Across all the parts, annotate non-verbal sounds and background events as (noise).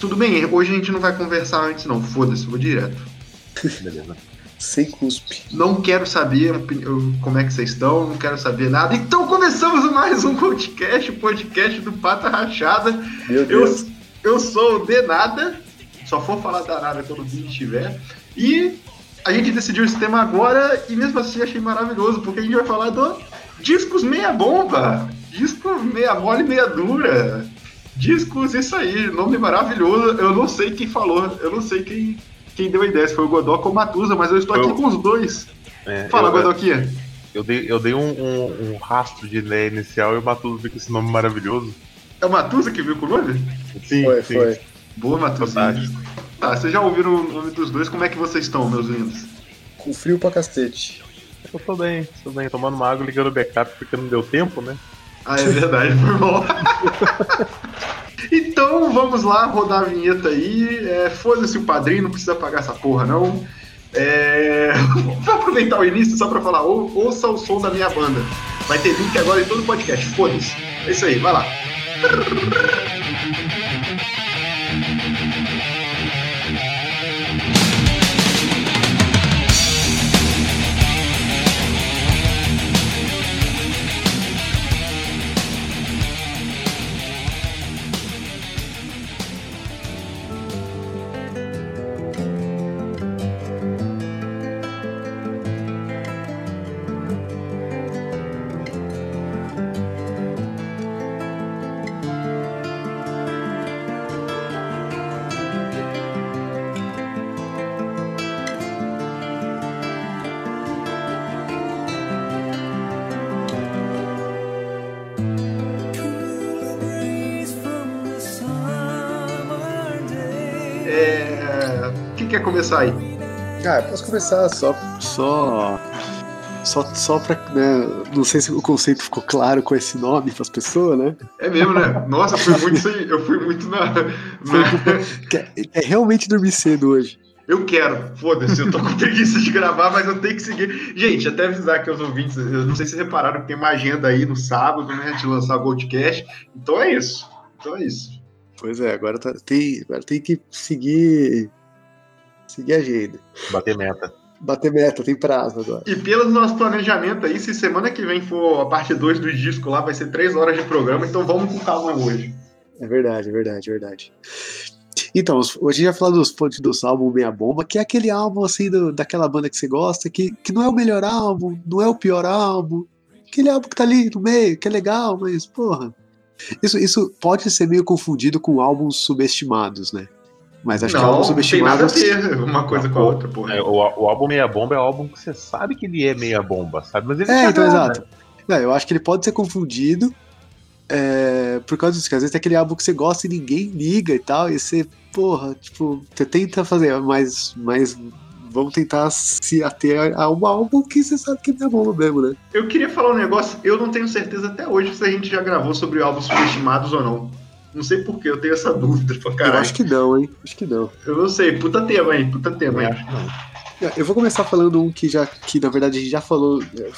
Tudo bem, hoje a gente não vai conversar antes não, foda-se, vou direto. Beleza. Sem cuspe. Não quero saber como é que vocês estão, não quero saber nada. Então começamos mais um podcast, podcast do Pata Rachada. Meu Deus. Eu, eu sou o Denada, só for falar da nada quando o vídeo estiver. E a gente decidiu esse tema agora e mesmo assim achei maravilhoso, porque a gente vai falar do discos meia bomba, disco meia mole, meia dura. Discos, isso aí, nome maravilhoso. Eu não sei quem falou, eu não sei quem, quem deu a ideia, se foi o Godoc ou o Matusa, mas eu estou aqui Eu- com os dois. É, Fala, eu, Godoquinha. eu dei, eu dei um, um- um rastro de ideia inicial e o Matuso veio com esse nome maravilhoso. É o Matusa que viu com o nome? Sim, Foi, sim. foi. Boa, Matusa. Tá, vocês já ouviram o nome dos dois, como é que vocês estão, meus lindos? Com frio pra cacete. Eu tô bem, tô bem, tomando uma água, ligando o backup porque não deu tempo, né? Ah, é verdade, foi mal. (laughs) então vamos lá, rodar a vinheta aí. É, Foda-se o padrinho, não precisa pagar essa porra, não. É... (laughs) Vou aproveitar o início só pra falar, ou, ouça o som da minha banda. Vai ter link agora em todo o podcast, foda-se. É isso aí, vai lá. É... Quem quer começar aí? Ah, posso começar só. Só. Só, só pra. Né, não sei se o conceito ficou claro com esse nome pras pessoas, né? É mesmo, né? Nossa, eu fui muito, sem- eu fui muito na... na- Que é, é realmente dormir cedo hoje. Eu quero, foda-se, eu tô com preguiça de gravar, mas eu tenho que seguir. Gente, até avisar aqui aos ouvintes, eu não sei se vocês repararam que tem uma agenda aí no sábado, né, de lançar o Goldcast. Então é isso. Então é isso. Pois é, agora, tá- tem, agora tem que seguir. Seguir a agenda. Bater meta. Bater meta, tem prazo agora. E pelo nosso planejamento aí, se semana que vem for a parte 2 do disco lá, vai ser três horas de programa, então vamos com calma hoje. É verdade, é verdade, é verdade. Então, hoje a gente vai falar dos pontos do álbum Meia Bomba, que é aquele álbum assim do- daquela banda que você gosta, que, que não é o melhor álbum, não é o pior álbum, aquele álbum que tá ali no meio, que é legal, mas porra. Isso, isso pode ser meio confundido com álbuns subestimados, né? Mas acho que não, álbuns não tem nada a subestimados. ver uma coisa com a outra, porra. É, o, o álbum Meia Bomba é o álbum que você sabe que ele é meia bomba, sabe? Mas ele É, então, agrada. exato. Não, eu acho que ele pode ser confundido é, por causa disso, que às vezes tem aquele álbum que você gosta e ninguém liga e tal, e você, porra, tipo, você tenta fazer, mas, mas vamos tentar se ater a um álbum que você sabe que não é bom mesmo, né? Eu queria falar um negócio, eu não tenho certeza até hoje se a gente já gravou sobre álbuns subestimados ou não. Não sei porquê, eu tenho essa dúvida pra Eu caralho. acho que não, hein? Acho que não. Eu não sei, puta tema aí, puta tema aí. Também acho que não. Eu vou começar falando um que já, que na verdade a gente já falou. é,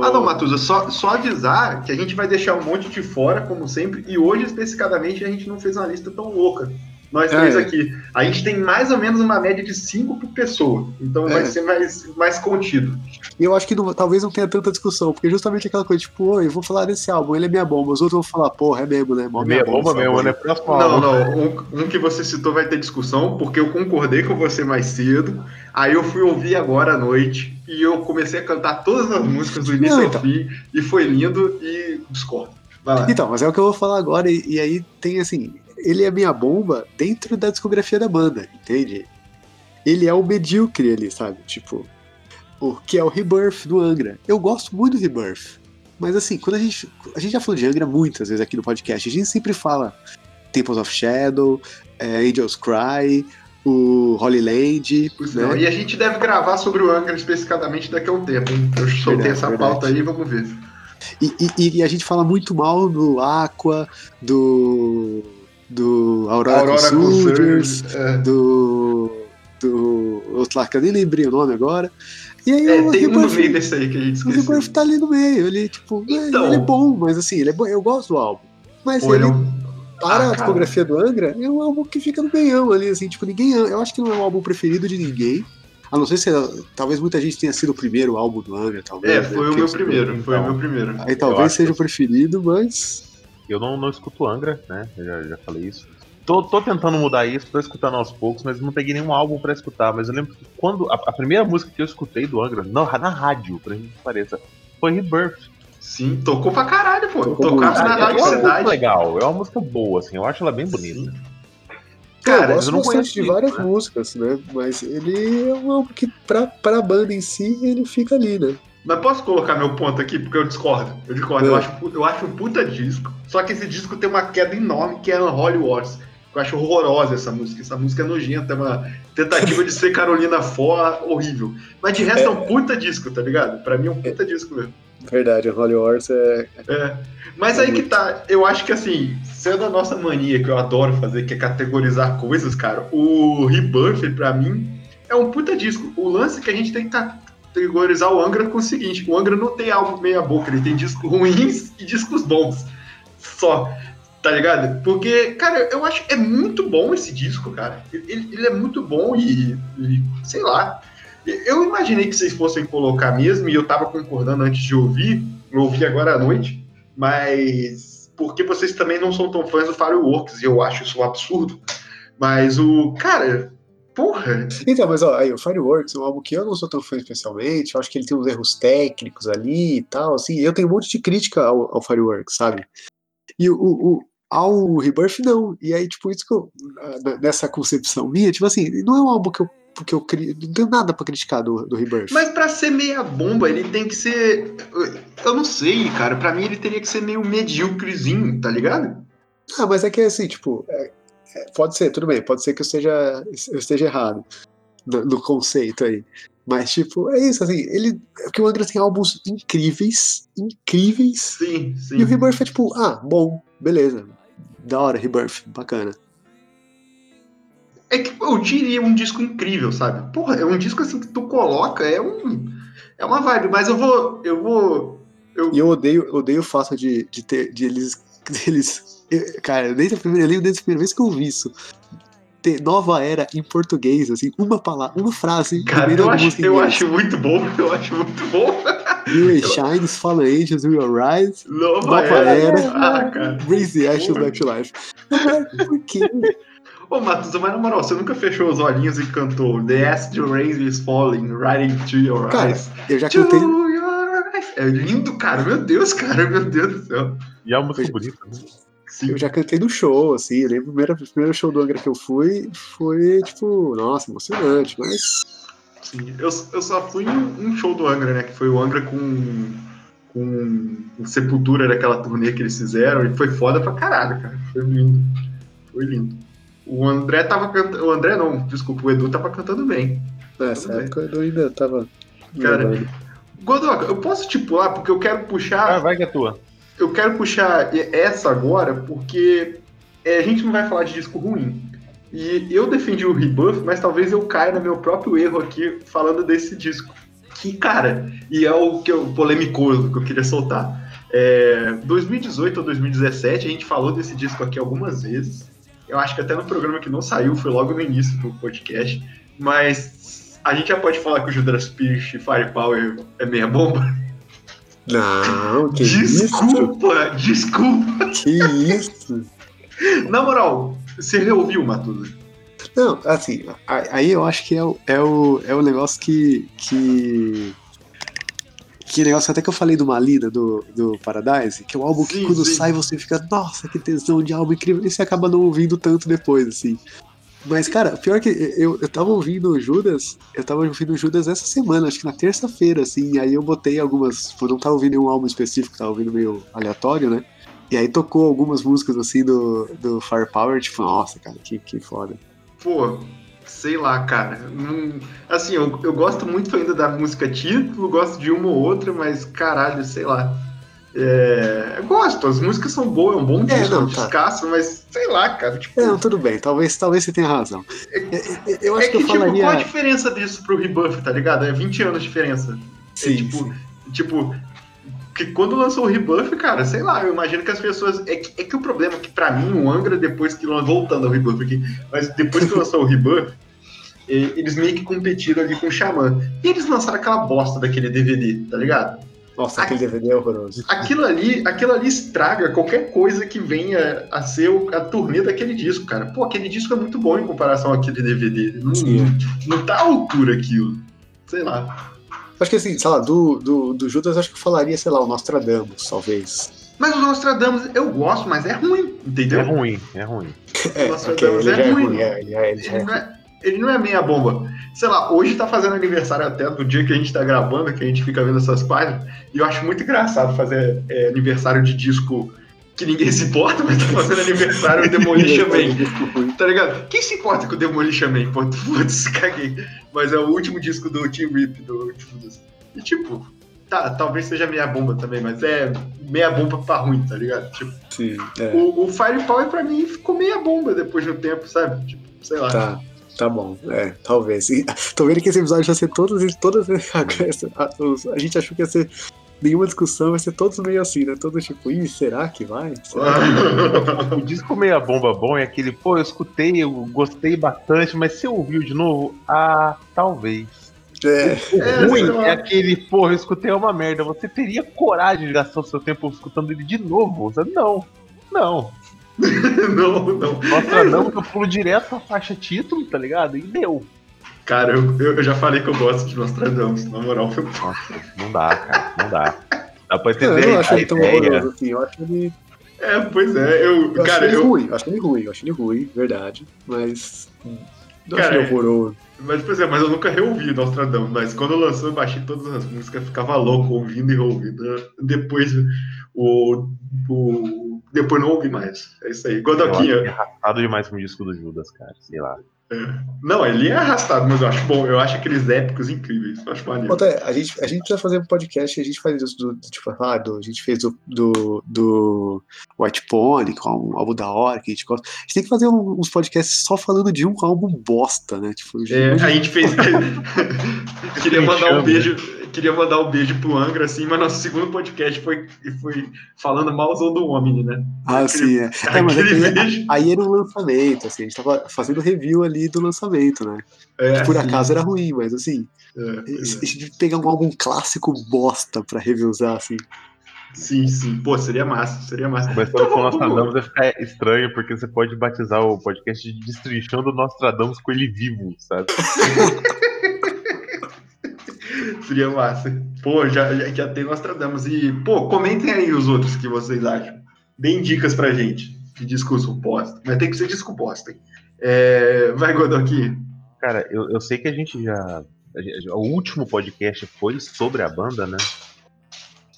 Ah, não, Matusa, só, só avisar que a gente vai deixar um monte de fora, como sempre, e hoje especificadamente a gente não fez uma lista tão louca. Nós É. três aqui. A gente tem mais ou menos uma média de cinco por pessoa. Então vai É. ser mais, mais contido. E eu acho que não- talvez não tenha tanta discussão, porque justamente aquela coisa, tipo, oi, eu vou falar desse álbum, ele é minha bomba. Os outros vão falar, porra, é mesmo, né? Mó Meia bomba esse mesmo, álbum né? Próximo Não, álbum. não. Um, um que você citou vai ter discussão, porque eu concordei com você mais cedo. Aí eu fui ouvir agora à noite e eu comecei a cantar todas as músicas do início Não, ao então. fim. E foi lindo e discordo. Vai lá. Então, mas é o que eu vou falar agora, e, e aí tem assim, ele é minha bomba dentro da discografia da banda, entende? Ele é o medíocre ali, sabe? Tipo, o que é o Rebirth do Angra. Eu gosto muito do Rebirth, mas assim, quando a gente. A gente já falou de Angra muitas vezes aqui no podcast, a gente sempre fala Temples of Shadow, é, Angels Cry, o Holy Land, né? E a gente deve gravar sobre o Angra especificamente daqui a um tempo, hein? Eu soltei Verdade, essa verdade. pauta aí, vamos ver. E, e- e a gente fala muito mal do Aqua, do. Do Aurora, Aurora Soldiers, é. do. do. outro lá que eu nem lembrei o nome agora. E aí É, o tem um Rebirth, meio desse aí que a gente o esqueceu. Rebirth tá ali no meio. Ele, tipo, é, Então. ele é bom, mas assim, ele é bom, eu gosto do álbum. Mas ele. ele é um- para Ah, a discografia do Angra, é um álbum que fica no meião ali, assim, tipo, ninguém. Eu acho que não é um álbum preferido de ninguém. A não ser se talvez muita gente tenha sido o primeiro álbum do Angra, talvez. É, né? foi o Porque meu primeiro. Foi o meu primeiro. Aí Eu talvez seja o preferido, mas. Eu não, não escuto Angra, né? Eu já, já falei isso. Tô, tô tentando mudar isso, tô escutando aos poucos, mas não peguei nenhum álbum pra escutar. Mas eu lembro que quando. A, a primeira música que eu escutei do Angra, na, na rádio, pra gente que pareça, foi Rebirth. Sim, tocou pra caralho, pô. Tocou Tocava na é Rádio uma música Cidade. legal, é uma música boa, assim, eu acho ela bem bonita. Cara, eu gosto eu não bastante conheço de várias né? músicas, né? Mas ele é um álbum que, pra, pra banda em si, ele fica ali, né? Mas posso colocar meu ponto aqui, porque eu discordo. Eu discordo. Eu, É. acho, eu acho um puta disco. Só que esse disco tem uma queda enorme, que é Unholy Wars. Eu acho horrorosa essa música. Essa música é nojenta, é uma tentativa de ser Carolina Fó horrível. Mas de resto é, um puta disco, tá ligado? Pra mim é um puta disco mesmo. Verdade, o Holy Wars é. É. Mas aí que tá, eu acho que assim, sendo a nossa mania que eu adoro fazer, que é categorizar coisas, cara, o Rebirth, pra mim, é um puta disco. O lance é que a gente tem que categorizar o Angra com o seguinte: o Angra não tem álbum meia-boca, ele tem discos ruins e discos bons. Só. Tá ligado? Porque, cara, eu acho que é muito bom esse disco, cara. Ele, ele é muito bom e, e sei lá. Eu imaginei que vocês fossem colocar mesmo, e eu tava concordando antes de ouvir, eu ouvi agora à noite, mas porque vocês também não são tão fãs do Fireworks, e eu acho isso um absurdo. Mas o. Cara, porra! Então, mas ó, aí, o Fireworks é um álbum que eu não sou tão fã especialmente, eu acho que ele tem uns erros técnicos ali e tal, assim, eu tenho um monte de crítica ao, ao Fireworks, sabe? E o, o, ao Rebirth, não. E aí, tipo, isso que eu, nessa concepção minha, tipo assim, não é um álbum que eu, que eu cri- não tenho nada pra criticar do, do Rebirth. Mas pra ser meia bomba, ele tem que ser. Eu não sei, cara. Pra mim, ele teria que ser meio medíocrezinho, tá ligado? Ah, mas é que assim, tipo, é- é, pode ser, tudo bem, pode ser que eu esteja, eu esteja errado no, no conceito aí. Mas, tipo, é isso, assim, ele. É que o Angra tem álbuns incríveis, incríveis. Sim, sim. E o Rebirth é tipo, ah, bom, beleza. Da hora, Rebirth, bacana. É que eu diria um disco incrível, sabe? Porra, é um disco assim que tu coloca, é um. É uma vibe, mas eu vou. Eu vou. E eu odeio, odeio o fato de, de ter. De eles. (laughs) Deles, eu- cara, desde a primeira, eu lembro desde a primeira vez que eu ouvi isso. Ter nova era em português, assim, uma palavra, uma frase. Cara, eu acho, (laughs) eu acho muito bom, eu acho muito bom. You and Shines, Fallen Angels, Will Rise, Nova, Nova era. Era. Ah, cara. The Ashes. Back to Life. Por quê? Ô, Matheus, mas na moral, você nunca fechou os olhinhos e cantou The Acid Rain is Falling Right into Your Cara, Eyes? Eu já To cantei. É lindo, cara. Meu Deus, cara. Meu Deus do céu. E é uma música bonita, né? Sim. Eu já cantei no show, assim. Eu lembro o primeiro, o primeiro show do Angra que eu fui foi, tipo, nossa, emocionante, mas. Sim, eu, eu só fui em um show do Angra, né? Que foi o Angra com, com o Sepultura daquela turnê que eles fizeram e foi foda pra caralho, cara. Foi lindo. Foi lindo. O André tava cantando. O André não, desculpa, o Edu tava cantando bem. Nessa Tudo bem. época eu ainda tava. Cara. Godoka, eu posso te pular porque eu quero puxar. Ah, vai que é tua. Eu quero puxar essa agora porque é, a gente não vai falar de disco ruim. E eu defendi o Rebuff, mas talvez eu caia no meu próprio erro aqui falando desse disco. Que, cara, e é o que eu polemicoso que eu queria soltar. É, 2018 ou 2017, a gente falou desse disco aqui algumas vezes. Eu acho que até no programa que não saiu, foi logo no início do podcast. Mas a gente já pode falar que o Judas Priest Firepower é meia bomba? Não, que isso? desculpa, desculpa. Que isso? Na moral, você reouviu, Matuza? Não, assim, aí eu acho que é o, é o, é o negócio que. que. Que negócio até que eu falei do Malina, do, do Paradise, que é um álbum que Sim, quando sim. sai você fica, nossa, que tesão de álbum incrível, e você acaba não ouvindo tanto depois, assim. Mas, cara, pior que eu, eu tava ouvindo Judas, eu tava ouvindo Judas essa semana, acho que na terça-feira, assim, aí eu botei algumas, tipo, não tava ouvindo nenhum álbum específico, tava ouvindo meio aleatório, né? E aí tocou algumas músicas, assim, do, do Firepower, tipo, nossa, cara, que, que foda. Pô, sei lá, cara. Assim, eu, eu gosto muito ainda da música título, gosto de uma ou outra, mas caralho, sei lá. É, eu gosto, as músicas são boas, é um bom É, disco, é não, tá. descasso, mas sei lá, cara. Tipo, É, não, tudo bem, talvez, talvez você tenha razão. É, é, Eu acho é que, que, eu tipo, falaria. qual a diferença disso pro Rebuff, tá ligado? É 20 anos de diferença. Sim, é, tipo, sim. tipo, Porque quando lançou o Rebuff, cara, sei lá, eu imagino que as pessoas. É que, é que o problema é que, pra mim, o Angra, depois que. Voltando ao Rebuff aqui, mas depois que lançou o Rebuff, eles meio que competiram ali com o Xamã. E eles lançaram aquela bosta daquele DVD, tá ligado? Nossa, aquele DVD é horroroso. Aquilo ali, aquilo ali estraga qualquer coisa que venha a ser a turnê daquele disco, cara. Pô, aquele disco é muito bom em comparação àquele DVD. Não, Sim. não tá à altura aquilo. Sei lá. Acho que assim, sei lá, do, do, do Judas, acho que eu falaria, sei lá, o Nostradamus, talvez. Mas o Nostradamus eu gosto, mas é ruim, entendeu? É ruim, é ruim. É, o Nostradamus okay, é, é, ruim. É, ele, é, ele, ele, não é, ele não é meia bomba. Sei lá, hoje tá fazendo aniversário até do dia que a gente tá gravando, que a gente fica vendo essas páginas, e eu acho muito engraçado fazer é, aniversário de disco que ninguém se importa, mas tá fazendo aniversário do Demolition Man. (laughs) Tá ligado? Quem se importa com o Demolition Man? Putz, caguei. Mas é o último disco do Team Rip, do. E tipo, tá, talvez seja meia bomba também, mas é meia bomba pra ruim, tá ligado? Tipo, Sim, é. o, o Firepower pra mim ficou meia bomba depois de um tempo, sabe? Tipo, sei lá. Tá. Tá bom, é, talvez. E, tô vendo que esse episódio vai ser todos, todas (laughs) a, a, a gente achou que ia ser nenhuma discussão, vai ser todos meio assim, né? Todo tipo, ih, será que vai? Será que... (laughs) o disco meia bomba bom é aquele, pô, eu escutei, eu gostei bastante, mas você ouviu de novo? Ah, talvez. É. O é, ruim é aquele, pô, eu escutei uma merda. Você teria coragem de gastar o seu tempo escutando ele de novo? Você, não, não. (laughs) não, não. Nossa, não, que eu pulo direto a faixa título, tá ligado? E deu. Cara, eu, eu já falei que eu gosto de Nostradamus, na moral. Foi... Nossa, não dá, cara, não dá. Dá pra entender. Eu não acho ele tão horroroso assim, eu acho ele. É, pois é, eu. eu cara, eu. ruim, eu acho ele ruim, eu acho ele ruim, verdade. Mas. Não cara, acho ele horroroso. Mas, pois é, mas eu nunca reouvi Nostradamus, mas quando lançou eu baixei todas as músicas, ficava louco ouvindo e ouvindo. Depois o, o depois não ouvi mais. É isso aí. Godoquinha. É arrastado demais com o disco do Judas, cara. Sei lá. É. Não, ele é arrastado, mas eu acho bom. Eu acho aqueles épicos incríveis. Eu acho maneiro. a, gente, a gente precisa fazer um podcast e a gente faz isso do, tipo, ah, do, a gente fez do, do, do White Pony, com um álbum da hora que a gente gosta. A gente tem que fazer uns podcasts só falando de um álbum bosta, né? Tipo, é, a gente fez. (laughs) Queria mandar um beijo queria mandar um beijo pro Angra, assim, mas nosso segundo podcast foi, foi falando malzão do Omni, né? Ah, aquele, sim, é. (laughs) é mas aí, aí, era um lançamento, assim, a gente tava fazendo review ali do lançamento, né? É, por sim. acaso era ruim, mas assim, é, a gente é. pegar um álbum clássico bosta pra reviewzar, assim. Sim, sim. Pô, seria massa, seria massa. Começando então, com Nostradamus vai ficar estranho, porque você pode batizar o podcast de Destrinchando Nostradamus com ele vivo, sabe? (laughs) Seria massa. Pô, já, já, já tem Nostradamus. E, pô, comentem aí os outros que vocês acham. Deem dicas pra gente de discurso posta. Mas tem que ser disco posta. É... Vai, aqui. Cara, eu, eu sei que a gente já. O último podcast foi sobre a banda, né?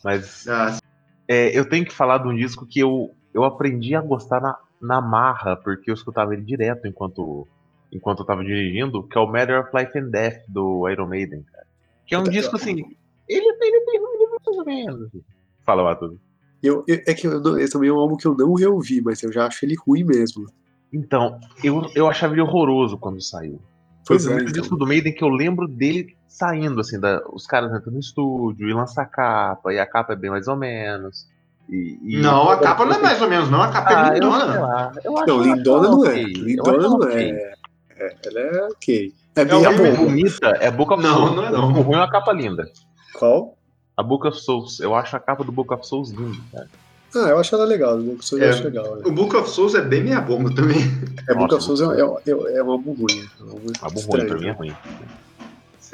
Mas ah, é, eu tenho que falar de um disco que eu, eu aprendi a gostar na, na marra, porque eu escutava ele direto enquanto, enquanto eu tava dirigindo, que é o Matter of Life and Death do Iron Maiden, cara. Que é um disco assim. Ele, ele tem mais ou menos. Assim. Fala, Matheus. Eu, eu, é que eu não, esse também é um álbum que eu não reouvi, mas eu já acho ele ruim mesmo. Então, eu, eu achava ele horroroso quando saiu. Foi pois o primeiro é, então. disco do Maiden que eu lembro dele saindo, assim, da, os caras entrando no estúdio e lançar a capa, e a capa é bem mais ou menos. E, e não, a capa não é mais ou menos, não. A capa é ah, é lindona. Eu, eu acho não, lindona não é. Lindona não é. é. Ela é ok. É, é uma bonita, é Book of não, Souls. Não, é não. O ruim é uma capa linda. Qual? A Book of Souls. Eu acho a capa do Book of Souls linda, cara. Ah, eu acho ela legal. O Book of Souls é, eu acho legal. Né? O Book of Souls é bem minha bomba também. É, Book of Souls é, é, é, é uma álbum ruim. É um álbum ruim, pra mim é ruim.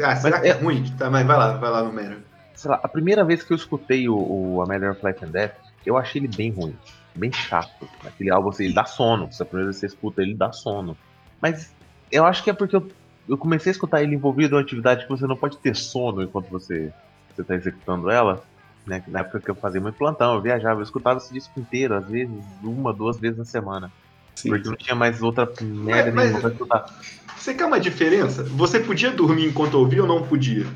Ah, será mas que é, é ruim? Tá, mas vai lá, vai lá no Mero. Sei lá, a primeira vez que eu escutei o, o A Matter of Life and Death, eu achei ele bem ruim. Bem chato. Aquele álbum, assim, ele dá sono. Se a primeira vez que você escuta ele, dá sono. Mas eu acho que é porque eu eu comecei a escutar ele envolvido em uma atividade que você não pode ter sono enquanto você está executando ela. Né? Na época que eu fazia muito plantão, eu viajava, eu escutava esse disco inteiro, às vezes uma, duas vezes na semana. Sim, porque sim. não tinha mais outra merda mas, nenhuma pra escutar. Você quer uma diferença? Você podia dormir enquanto ouvia ou não podia?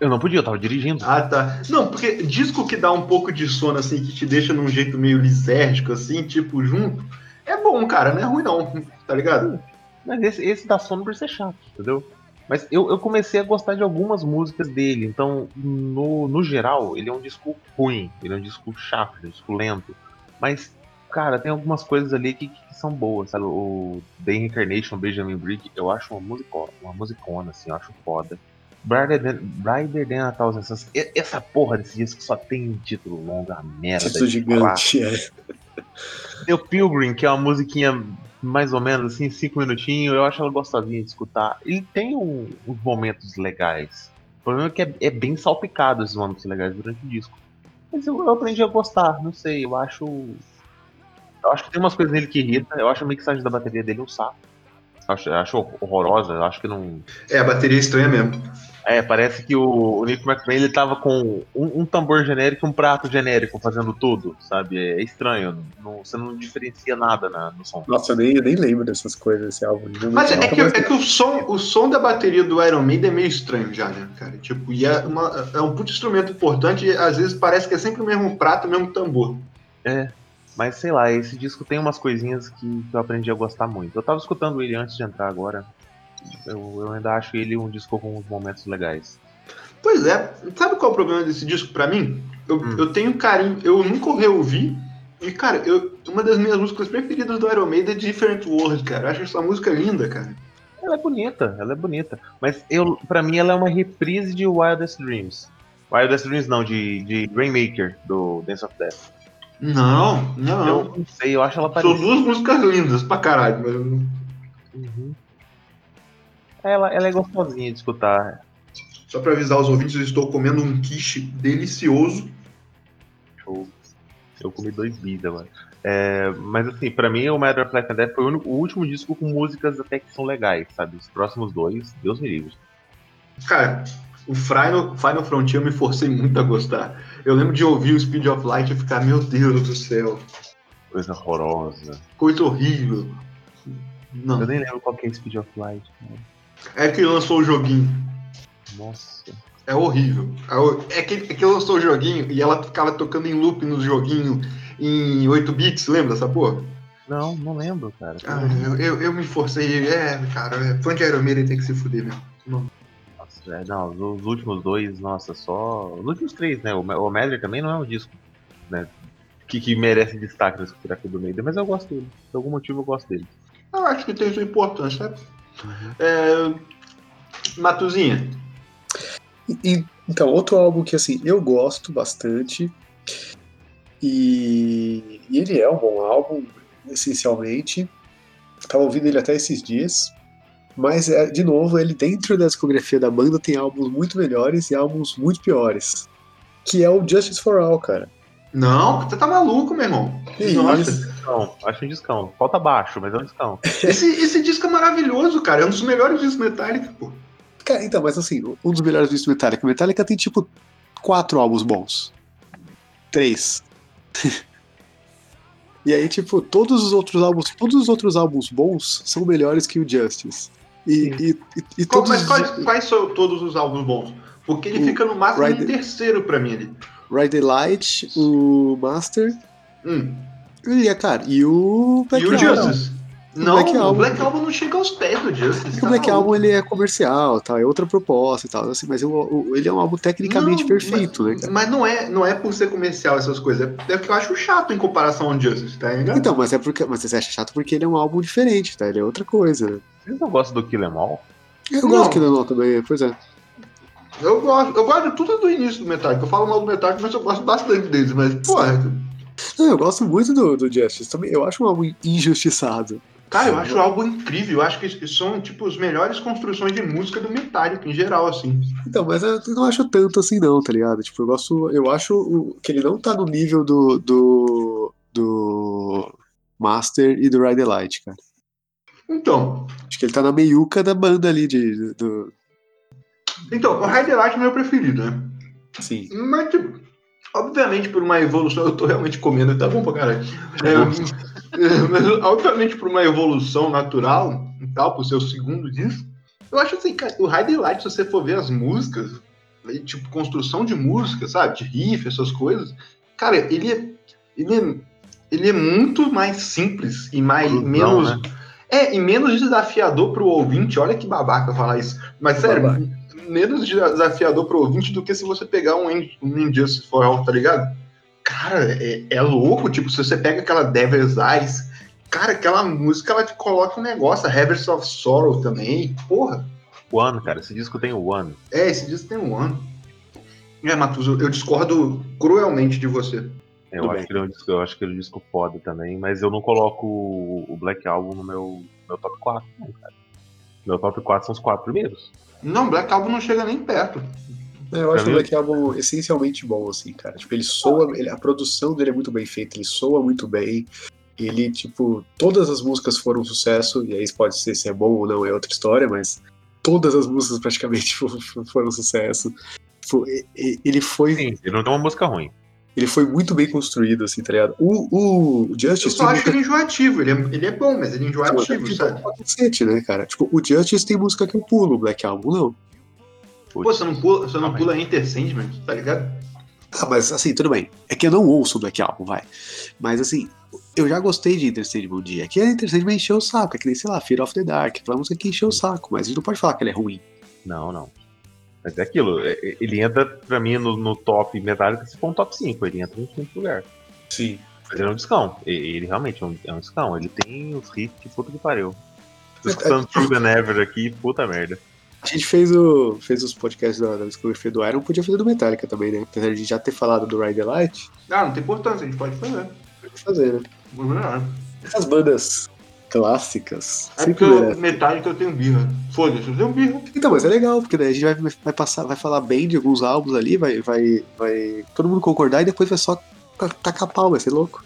Eu não podia, eu tava dirigindo. Ah, tá. Não, porque disco que dá um pouco de sono, assim, que te deixa num jeito meio lisérgico, assim, tipo, junto, é bom, cara, não é ruim não, tá ligado? Mas esse, esse dá sono por ser chato, entendeu? Mas eu, eu comecei a gostar de algumas músicas dele, então, no, no geral, ele é um disco ruim, ele é um disco chato, um disco lento. Mas, cara, tem algumas coisas ali que, que são boas, sabe? O The Incarnation Benjamin Brick, eu acho uma musicona, uma musicona, assim, eu acho foda. Brighter Than, Brighter Than a Thousand Suns, essa porra desse disco só tem título longo, a merda. Título gigante, é. The Pilgrim, que é uma musiquinha mais ou menos assim, cinco minutinhos, eu acho ela gostosinha de escutar. Ele tem um, uns momentos legais. O problema é que é, é, bem salpicado esses momentos legais durante o disco. Mas eu, eu, aprendi a gostar, não sei, eu acho. Eu acho que tem umas coisas nele que irrita, eu acho a mixagem da bateria dele um saco. Eu acho, eu acho horrorosa, eu acho que não. É, a bateria é estranha mesmo. É, parece que o, o Nick McMahon ele tava com um, um, tambor genérico e um prato genérico fazendo tudo, sabe? É estranho. Não, você não diferencia nada na, no som. Nossa, eu nem, eu nem lembro dessas coisas, esse álbum. Mas é, que, é que o som, o som da bateria do Iron Maiden é meio estranho já, né, cara? Tipo, e é, uma, é um puto instrumento importante e às vezes parece que é sempre o mesmo prato, o mesmo tambor. É, mas sei lá, esse disco tem umas coisinhas que, que eu aprendi a gostar muito. Eu tava escutando ele antes de entrar agora eu, eu ainda acho ele um disco com uns momentos legais. Pois é, sabe qual é o problema desse disco para mim? Eu, hum. eu tenho carinho, eu nunca reouvi. E, cara, eu, uma das minhas músicas preferidas do Iron Maiden é Different World, cara. Eu acho essa música linda, cara. Ela é bonita, ela é bonita. Mas eu, pra mim ela é uma reprise de Wildest Dreams. Wildest Dreams não, de, de Rainmaker, do Dance of Death. Não, não. Eu não sei, eu acho ela parecida. São duas músicas lindas pra caralho, mas. Uhum. Ela, ela é gostosinha de escutar. Só para avisar os ouvintes, eu estou comendo um quiche delicioso. Show. Eu comi dois bis agora. É, mas assim, para mim o Matter of Life and Death foi o, único, o, último disco com músicas até que são legais, sabe? Os próximos dois, Deus me livre. Cara, o Final, Final Frontier eu me forcei muito a gostar. Eu lembro de ouvir o Speed of Light e ficar, meu Deus do céu. Coisa horrorosa. Coisa horrível. Não. Eu nem lembro qual que é Speed of Light. Né? É que lançou o joguinho. Nossa. É horrível. É que, é que lançou o joguinho e ela ficava tocando em loop no joguinho em 8 bits, lembra essa porra? Não, não lembro, cara. Ah, eu, eu, eu, me forcei. É, cara, é, fã de Iron Maiden tem que se fuder mesmo. Não. Nossa, é, não, os últimos dois, nossa, só. Os últimos três, né? O, o também não é um disco, né? Que, que merece destaque na discografia do Maiden, mas eu gosto dele. Por algum motivo eu gosto dele. Eu acho que tem sua importância, sabe? É... Matuzinha. E, então, outro álbum que assim, eu gosto bastante. E, e ele é um bom álbum, essencialmente. Tava ouvindo ele até esses dias. Mas, é, de novo, ele dentro da discografia da banda tem álbuns muito melhores e álbuns muito piores. Que é o Justice for All, cara. Não, você tá maluco, meu irmão. Que Nossa. Discão, acho um discão. Falta baixo, mas é um discão. (laughs) esse, esse disco é maravilhoso, cara. É um dos melhores discos Metallica, pô. Cara, então, mas assim, um dos melhores discos Metallica. Metallica tem tipo quatro álbuns bons. Três. (laughs) e aí, tipo, todos os outros álbuns, todos os outros álbuns bons são melhores que o Justice. E, e, e, e todos Mas quais, quais, são todos os álbuns bons? Porque ele o fica no máximo Ride... em terceiro pra mim ali. Ride the Light, o Master. Hum. E, é, cara, e o Black E o Justice. Não, Black Album. o Black Album não chega aos pés do Justice. Tá o Black Album ele é comercial, tá? é outra proposta e tal, assim, mas o, o, ele é um álbum tecnicamente não, perfeito, mas, né, cara? Mas não é, não é por ser comercial essas coisas, é porque eu acho chato em comparação ao Justice, tá ligado? Então, mas é porque mas você acha chato porque ele é um álbum diferente, tá? Ele é outra coisa. Né? Vocês não gostam do Kill Em All? Eu não. gosto do Kill Em All também, pois é. Eu gosto, eu gosto de tudo do início do Metallica. Eu falo mal do Metallica, mas eu gosto bastante deles. Mas, porra. Não, eu gosto muito do, do Justice também. Eu acho um álbum injustiçado. Cara, eu acho algo incrível. Eu acho que são, tipo, as melhores construções de música do Metallica, em geral, assim. Então, mas eu não acho tanto assim, não, tá ligado? Tipo, eu gosto. Eu acho que ele não tá no nível do. do. do Master e do Ride Light, cara. Então. Acho que ele tá na meiuca da banda ali de, do, então, o Ride Light é meu preferido, né? Sim. Mas, tipo, obviamente, por uma evolução, (laughs) eu tô realmente comendo, tá bom pra caralho. É, (laughs) é, mas, obviamente, por uma evolução natural e tal, por ser o segundo disco, eu acho assim, cara, o Ride the Light, se você for ver as músicas, tipo, construção de música, sabe? De riff, essas coisas, cara, ele é, ele é, ele é muito mais simples e mais, menos. Né? É, e menos desafiador pro ouvinte, olha que babaca falar isso. Mas sério, Babaca. Menos desafiador pro ouvinte do que se você pegar um, um Injustice for All, tá ligado? Cara, é, é louco, tipo, se você pega aquela Devil's Eyes, cara, aquela música ela te coloca um negócio, a Harvest of Sorrow também, porra. One, cara, esse disco tem o One. É, esse disco tem um ano. É, Matuso, eu discordo cruelmente de você. Eu acho, que ele é um disco, eu acho que ele é um disco foda também, mas eu não coloco o o Black Album no meu, meu top 4, não, cara. Meu top 4 são os quatro primeiros. Não, Black Album não chega nem perto. É, Eu acho o Black Album essencialmente bom, assim, cara. Tipo, ele soa, ele- a produção dele é muito bem feita, ele soa muito bem. Ele, tipo, todas as músicas foram um sucesso, e aí pode ser se é bom ou não, é outra história, mas todas as músicas praticamente (laughs) fo- foram um sucesso. Tipo, ele foi, Sim, ele não tem uma música ruim. Ele foi muito bem construído, assim, tá ligado? O, o Eu Justice só tem acho ele enjoativo. Ele é, ele é bom, mas ele é música enjoativo, que sabe? cacete, né, cara? Tipo, o Justice tem música que eu pulo, o Black Album não. Pô, você não pula, você não aí. pula Enter Sandman, tá ligado? Ah, mas assim, tudo bem. É que eu não ouço o Black Album, vai. Mas assim, eu já gostei de Enter Sandman um dia. Que a Enter Sandman encheu o saco. É que nem, sei lá, Fear of the Dark. Aquela música que encheu o saco. Mas a gente não pode falar que ela é ruim. Não, não. Mas é aquilo, é- é- ele entra pra mim no, no top Metallica se for um top 5, ele entra no quinto lugar. Sim. Mas ele é um discão, ele realmente é um, é um discão, ele tem os hits que puta que pariu. Tô É, escutando True Than Ever aqui, puta merda. A gente fez, o, fez os podcasts da, da discografia do Iron, podia fazer do Metallica também, né? Apesar de já ter falado do Ride the Light, Ah, não tem importância, a gente pode fazer. pode fazer, né? Vamos lá. Essas bandas clássicas. É porque eu, merece. Metallica eu tenho birra. Foda-se, eu tenho birra. Então, mas é legal, porque daí a gente vai, vai passar, vai falar bem de alguns álbuns ali, vai, vai, vai todo mundo concordar e depois vai só ta- tacar pau, vai ser louco.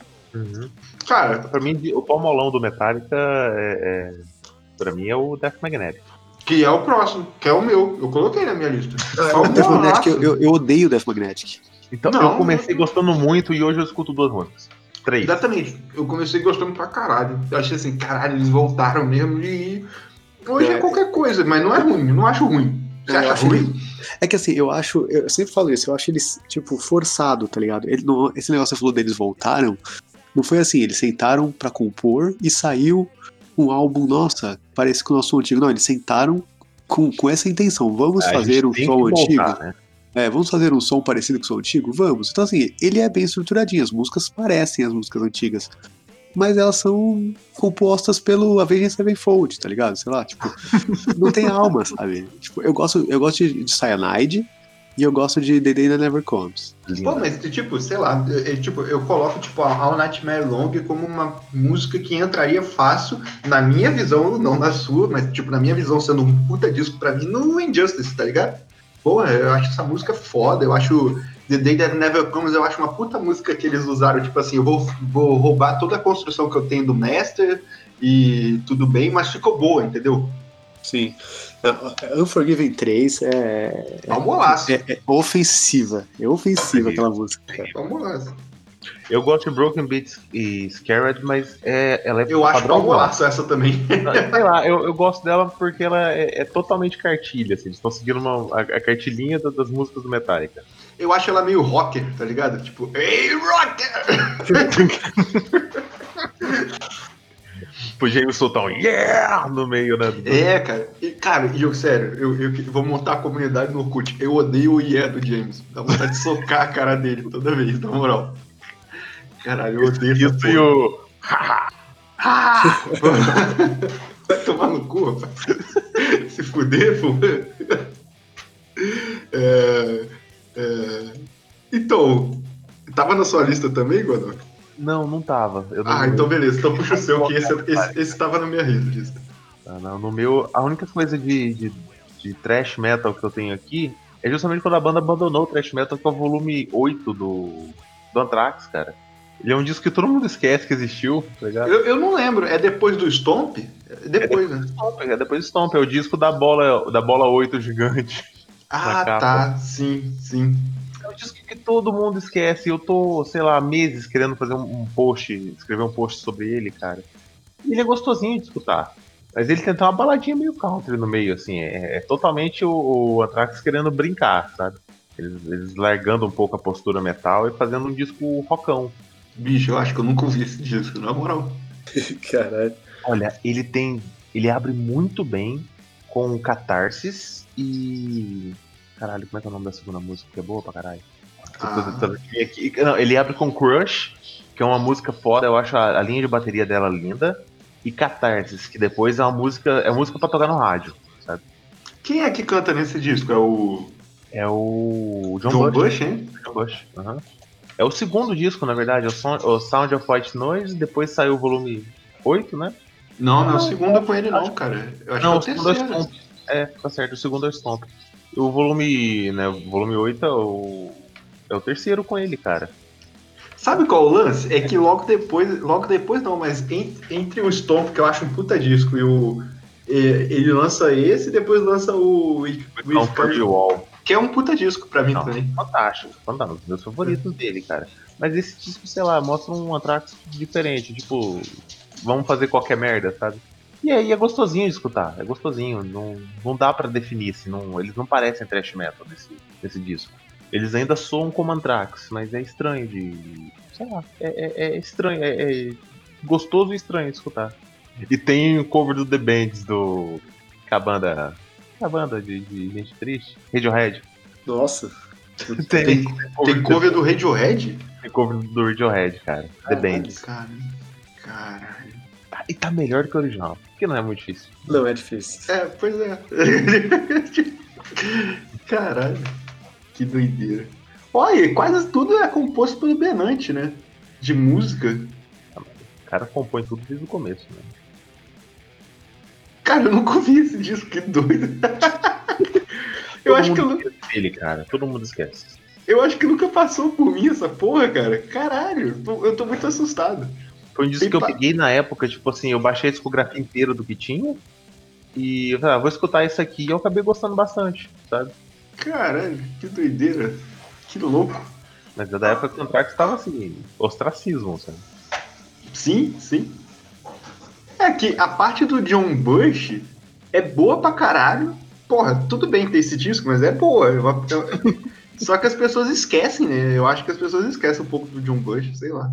Cara, Pra mim, o palmolão do Metallica é, é- Pra mim é o Death Magnetic. que é o próximo, que é o meu. Eu coloquei na minha lista. o Death Magnetic, eu, eu, eu odeio o Death Magnetic. Então Não, eu comecei não- gostando muito e hoje eu escuto duas músicas. Três. Exatamente. Eu comecei gostando pra caralho. Eu achei assim, caralho, eles voltaram mesmo e. Hoje é, É. qualquer coisa, mas não é ruim, eu não acho ruim. Você É, eu acha acho ruim? É que assim, eu acho, eu sempre falo isso, eu acho eles, tipo, forçado, tá ligado? Ele não, esse negócio que você falou deles voltaram, não foi assim, eles sentaram pra compor e saiu um álbum, nossa, parece com o nosso antigo. Não, eles sentaram com, com essa intenção, vamos A fazer um som que antigo? voltar, né? É, vamos fazer um som parecido com o som antigo? Vamos. Então, assim, ele é bem estruturadinho, as músicas parecem as músicas antigas. Mas elas são compostas pelo Avenged Sevenfold, tá ligado? Sei lá, tipo, (laughs) não tem alma, sabe? Tipo, eu gosto, eu gosto de, de Cyanide e eu gosto de The Day That Never Comes. Pô, mas tipo, sei lá, eu, eu, tipo, eu coloco tipo a All Nightmare Long como uma música que entraria fácil, na minha visão, não na sua, mas tipo, na minha visão, sendo um puta disco pra mim, no Injustice, tá ligado? Porra, eu acho essa música foda, eu acho The Day That Never Comes, eu acho uma puta música que eles usaram, tipo assim, eu vou, vou roubar toda a construção que eu tenho do Master e tudo bem, mas ficou boa, entendeu? Sim. Unforgiven 3 é, É um golaço. é, é ofensiva. É ofensiva aquela música. cara. Eu gosto de Broken Beats e Scared, mas é, ela é Eu acho um golaço essa também. Sei lá, eu, eu gosto dela porque ela é, é totalmente cartilha, assim, eles estão seguindo uma, a, a cartilhinha da- das músicas do Metallica. Eu acho ela meio rocker, tá ligado? Tipo, ei, rocker! Podia ir soltar um yeah no meio, né? É, cara. E, cara, eu, sério, eu, eu vou montar a comunidade no Orkut. Eu odeio o yeah do James. Dá vontade de socar a cara dele toda vez, na moral. Caralho, eu odeio Isso e o. Ah! (laughs) Vai tomar no cu, rapaz. (laughs) Se fuder, pô. É, é, Então, tava na sua lista também, Godok? Não, não tava. Eu não, Ah, então beleza. Então puxa o seu, que esse, esse, esse tava na minha lista. Ah, não, no meu, a única coisa de, de, de thrash metal que eu tenho aqui é justamente quando a banda abandonou o thrash metal, que é o volume 8 do, do Anthrax, cara. Ele é um disco que todo mundo esquece que existiu, tá ligado? Eu, eu não lembro, é depois do Stomp? É depois, né? Stomp, é depois do Stomp, é o disco da bola, da bola 8 gigante. (laughs) Ah, tá, sim, sim. É um disco que todo mundo esquece. Eu tô, sei lá, meses querendo fazer um, um post, escrever um post sobre ele, cara. E ele é gostosinho de escutar. Mas ele tem até uma baladinha meio country no meio, assim. É, é totalmente o, o Anthrax querendo brincar, sabe? Eles, eles largando um pouco a postura metal e fazendo um disco rockão. Bicho, eu acho que eu nunca ouvi esse disco, na moral. (laughs) Caralho. Olha, ele tem. Ele abre muito bem com Catarsis e. Caralho, como é que é o nome da segunda música? Que é boa pra caralho. Ah. Aqui- Não, ele abre com Crush, que é uma música foda, eu acho a, a linha de bateria dela linda. E Catarsis, que depois é uma música. É música pra tocar no rádio. Quem é que canta nesse disco? É o É o John, John Bush. Bush, hein? John Bush. aham. É o segundo disco, na verdade, é o, Son- o Sound of White Noise, depois saiu o volume 8, né? Não, não é o segundo com ele não, cara. Eu acho Não, o que é o segundo é o terceiro. Stomp. É, tá certo, o segundo é o Stomp. O volume, né, o volume 8 é o, é o terceiro com ele, cara. Sabe qual o lance? É que logo depois, logo depois não, mas en- entre o Stomp, que eu acho um puta disco, e o. Ele lança esse e depois lança o With Então, Furry Wall. Que é um puta disco pra mim Não. também. Fantástico, fantástico. Meus favoritos dele, cara. Mas esse disco, sei lá, mostra um Anthrax diferente. Tipo, vamos fazer qualquer merda, sabe? E aí é gostosinho de escutar, é gostosinho. Não, não dá pra definir, assim, não, eles não parecem thrash metal nesse, nesse disco. Eles ainda soam como Anthrax, mas é estranho de. Sei lá, é, é- é estranho, é, é gostoso e estranho de escutar. E tem o cover do The Bands do. Que a banda. A banda de, de gente triste? Radiohead. Nossa. (laughs) Tem, tem cover do Radiohead? Tem cover do Radiohead, cara. The Bands. Cara, caralho. Ah, E tá melhor que o original. Que não é muito difícil. Não é difícil. É, pois é. (laughs) Caralho. Que doideira. Olha, quase tudo é composto pelo Benante, né? De música. O cara compõe tudo desde o começo, né? Cara, eu nunca ouvi esse disco, que doido. (laughs) eu, Todo acho que eu, mundo nu- esquece dele, cara. Todo mundo esquece. eu acho que nunca passou por mim essa porra, cara. Caralho, eu tô muito assustado. Foi um disco Tem que eu pa- peguei na época, tipo assim, eu baixei a discografia inteira do que tinha. E eu falei, ah, vou escutar isso aqui e eu acabei gostando bastante, sabe? Caralho, que doideira. Que louco. Mas é da época que o Anthrax tava assim, ostracismo, sabe? Sim, sim. É que a parte do John Bush é boa pra caralho. Porra, tudo bem ter esse disco, mas é boa. (laughs) Só que as pessoas esquecem, né? Eu acho que as pessoas esquecem um pouco do John Bush, sei lá.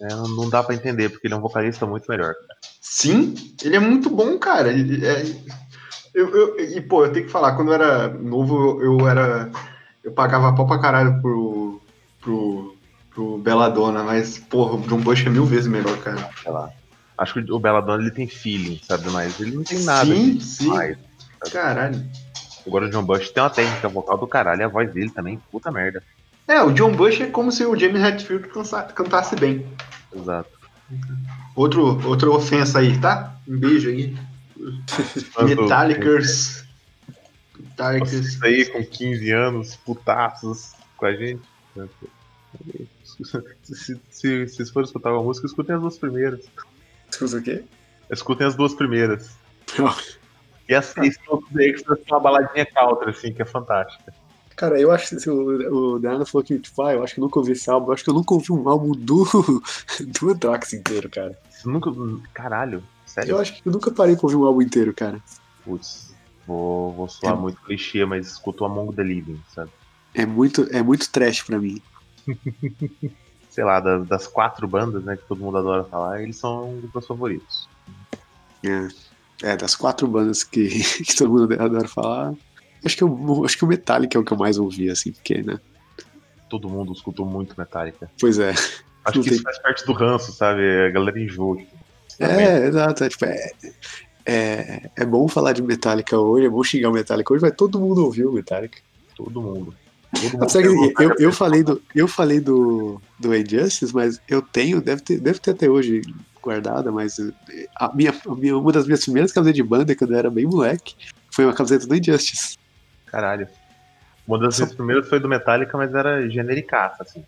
É, não- dá pra entender, porque ele é um vocalista muito melhor. Sim, ele é muito bom, cara. Ele é- eu, eu- e, pô, eu tenho que falar, quando eu era novo, eu, eu era. Eu pagava pau pra caralho pro. pro. pro Belladonna, mas, porra, o John Bush é mil vezes melhor, cara. Sei lá. Acho que o Belladonna ele tem feeling, sabe? Mas ele não tem nada Sim, sim. demais. Caralho. Agora o John Bush tem uma técnica vocal do caralho, e a voz dele também, puta merda. É, o John Bush é como se o James Hetfield cantasse bem. Exato. Outro, outra ofensa aí, tá? Um beijo aí. (laughs) Metallicers. Metallicers. Vocês aí com 15 anos, putaços com a gente. (laughs) Se, se, se vocês forem escutar uma música, escutem as duas primeiras. Escuta o quê? Escutem as duas primeiras. (laughs) E as outros extras tem uma baladinha country, assim, que é fantástica. Cara, eu acho que o, o Dana falou que, tipo, ah, eu acho que eu nunca ouvi esse álbum. Eu acho que eu nunca ouvi um álbum do, (laughs) do Anthrax inteiro, cara. Você nunca. Caralho, sério? Eu acho que eu nunca parei pra ouvir um álbum inteiro, cara. Putz, vou, vou soar É. muito clichê, mas escuto o Among the Living, sabe? É muito, é muito trash pra mim. (laughs) Sei lá, das, das quatro bandas, né, que todo mundo adora falar, eles são um dos meus favoritos. É, é, das quatro bandas que, (laughs) que todo mundo adora falar, acho que, eu, acho que o Metallica é o que eu mais ouvi, assim, porque, né? Todo mundo escutou muito Metallica. Pois é. Acho que tem- isso faz parte do ranço, sabe? A galera enjoa. É, exato. É, tipo, é, é, é bom falar de Metallica hoje, é bom xingar o Metallica hoje, mas todo mundo ouviu o Metallica. Todo mundo. Eu, eu falei do, eu falei do, do Injustice, mas eu tenho, deve ter, deve ter até hoje guardada, mas a minha, a minha- uma das minhas primeiras camisetas de banda, quando eu era bem moleque, foi uma camiseta do Injustice. Caralho. Uma das minhas primeiras foi do Metallica, mas era genericaça, assim.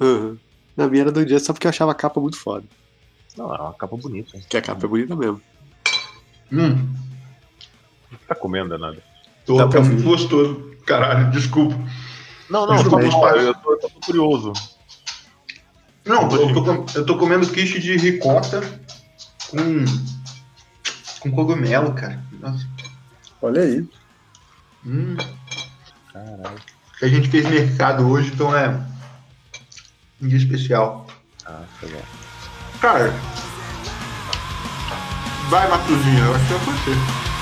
Uhum. Na minha era do Injustice só porque eu achava a capa muito foda. Não, é uma capa bonita. Que a capa é bonita mesmo. Hum, tá comendo, nada? tô, ouvir. muito gostoso. Caralho, desculpa. Não, não, bom, pai. eu tô, eu tô curioso. Não, eu tô, com- eu tô comendo quiche de ricota com. com cogumelo, cara. Nossa. Olha aí. Hum. Caralho. A gente fez mercado hoje, então é. Um dia especial. Ah, legal. Cara. Vai, Matuzinho, eu acho que é você.